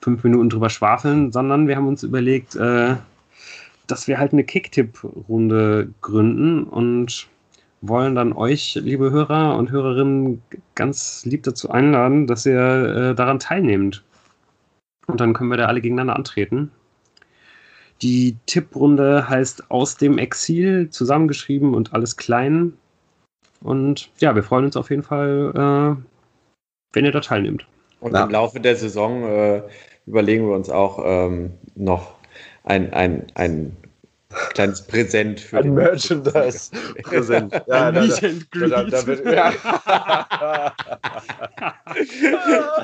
fünf Minuten drüber schwafeln, sondern wir haben uns überlegt, äh, dass wir halt eine Kicktipp-Runde gründen und wollen dann euch, liebe Hörer und Hörerinnen, ganz lieb dazu einladen, dass ihr äh, daran teilnehmt. Und dann können wir da alle gegeneinander antreten. Die Tipprunde heißt Aus dem Exil, zusammengeschrieben und alles klein. Und ja, wir freuen uns auf jeden Fall, äh, wenn ihr da teilnehmt. Und Ja. im Laufe der Saison äh, überlegen wir uns auch ähm, noch ein, ein, ein kleines Präsent für Ein den- Merchandise präsent. Ja, Ein da, Meet da, and da, da, da wird, ja.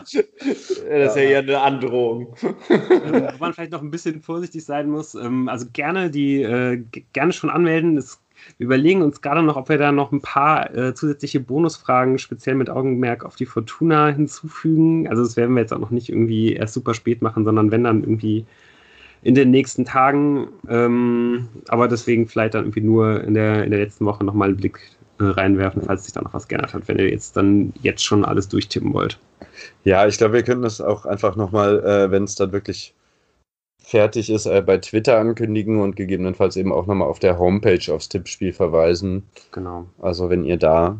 das ist ja eher eine Androhung. Ähm, wo man vielleicht noch ein bisschen vorsichtig sein muss. Ähm, also gerne die äh, gerne schon anmelden. Es, wir überlegen uns gerade noch, ob wir da noch ein paar äh, zusätzliche Bonusfragen speziell mit Augenmerk auf die Fortuna hinzufügen. Also das werden wir jetzt auch noch nicht irgendwie erst super spät machen, sondern wenn dann irgendwie in den nächsten Tagen. Ähm, aber deswegen vielleicht dann irgendwie nur in der, in der letzten Woche nochmal einen Blick äh, reinwerfen, falls sich da noch was geändert hat, wenn ihr jetzt dann jetzt schon alles durchtippen wollt. Ja, ich glaube, wir können das auch einfach nochmal, äh, wenn es dann wirklich fertig ist, äh, bei Twitter ankündigen und gegebenenfalls eben auch nochmal auf der Homepage aufs Tippspiel verweisen. Genau. Also wenn ihr da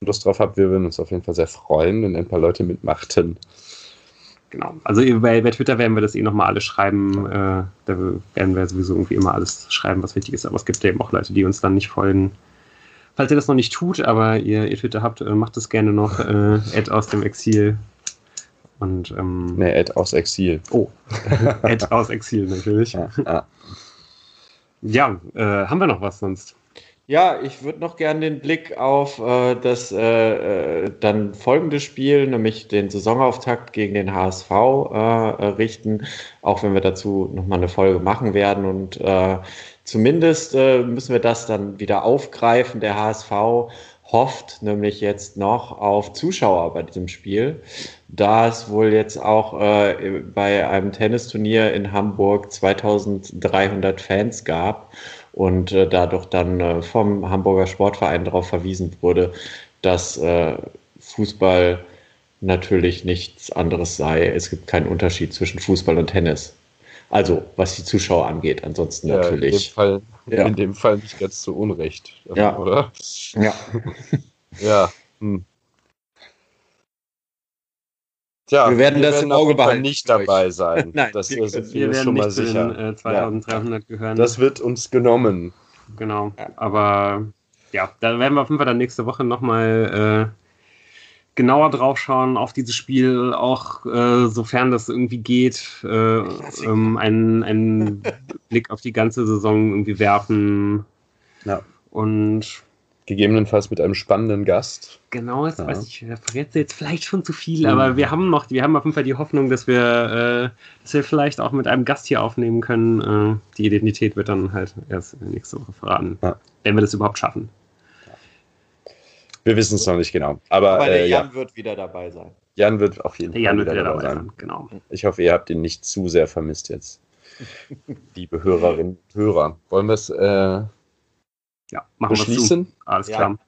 Lust drauf habt, wir würden uns auf jeden Fall sehr freuen, wenn ein paar Leute mitmachten. Genau. Also bei, bei Twitter werden wir das eh nochmal alles schreiben. Äh, da werden wir sowieso irgendwie immer alles schreiben, was wichtig ist. Aber es gibt ja eben auch Leute, die uns dann nicht folgen. Falls ihr das noch nicht tut, aber ihr, ihr Twitter habt, äh, macht es gerne noch. Äh, Ad aus dem Exil. Und, ähm, nee, Ad aus Exil. Oh, Ad aus Exil natürlich. Ja, ja. ja äh, haben wir noch was sonst? Ja, ich würde noch gerne den Blick auf äh, das äh, äh, dann folgende Spiel, nämlich den Saisonauftakt gegen den HSV äh, äh, richten, auch wenn wir dazu nochmal eine Folge machen werden. Und äh, zumindest müssen wir das dann wieder aufgreifen. Der HSV hofft nämlich jetzt noch auf Zuschauer bei diesem Spiel, da es wohl jetzt auch bei einem Tennisturnier in Hamburg 2300 Fans gab und äh, dadurch dann äh, vom Hamburger Sportverein darauf verwiesen wurde, dass äh, Fußball natürlich nichts anderes sei. Es gibt keinen Unterschied zwischen Fußball und Tennis. Also, was die Zuschauer angeht, ansonsten ja, natürlich. In dem, Fall, ja. in dem Fall nicht ganz so unrecht, ja. oder? Ja. ja. Hm. Tja, wir werden wir das im Auge behalten. nicht dabei sein. Nein, das wir, sind wir, wir schon mal sicher. Den, äh, 2300 ja. gehören. Das wird uns genommen. Genau. Aber ja, da werden wir auf jeden Fall dann nächste Woche nochmal äh, genauer drauf schauen auf dieses Spiel, auch äh, sofern das irgendwie geht, äh, ähm, einen, einen Blick auf die ganze Saison irgendwie werfen. Ja. Und Gegebenenfalls mit einem spannenden Gast. Genau, das ja. weiß ich, verrät jetzt vielleicht schon zu viel, mhm. aber wir haben noch, wir haben auf jeden Fall die Hoffnung, dass wir, äh, dass wir vielleicht auch mit einem Gast hier aufnehmen können. Äh, die Identität wird dann halt erst nächste Woche verraten, ja. wenn wir das überhaupt schaffen. Wir wissen es noch nicht genau. Aber, aber der äh, Jan ja. wird wieder dabei sein. Jan wird auf jeden der Fall Jan wieder, wieder dabei, dabei sein. Genau. Ich hoffe, ihr habt ihn nicht zu sehr vermisst jetzt. Liebe Hörerinnen und Hörer. Wollen wir es äh, ja, machen wir Beschließen? Alles klar.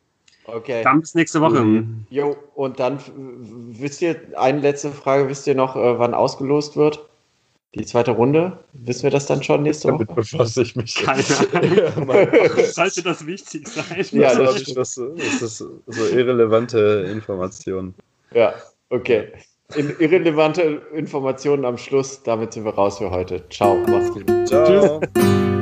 Okay. Dann bis nächste Woche. Mhm. Jo, und dann wisst ihr, eine letzte Frage, wisst ihr noch, äh, wann ausgelost wird? Die zweite Runde? Wissen wir das dann schon nächste Woche? Damit befasse ich mich. Keine Ahnung. Sollte das wichtig sein? Ja, das, ist, das, das ist so irrelevante Informationen. Ja, okay. In, irrelevante Informationen am Schluss. Damit sind wir raus für heute. Ciao. Macht's gut. Ciao. Tschüss.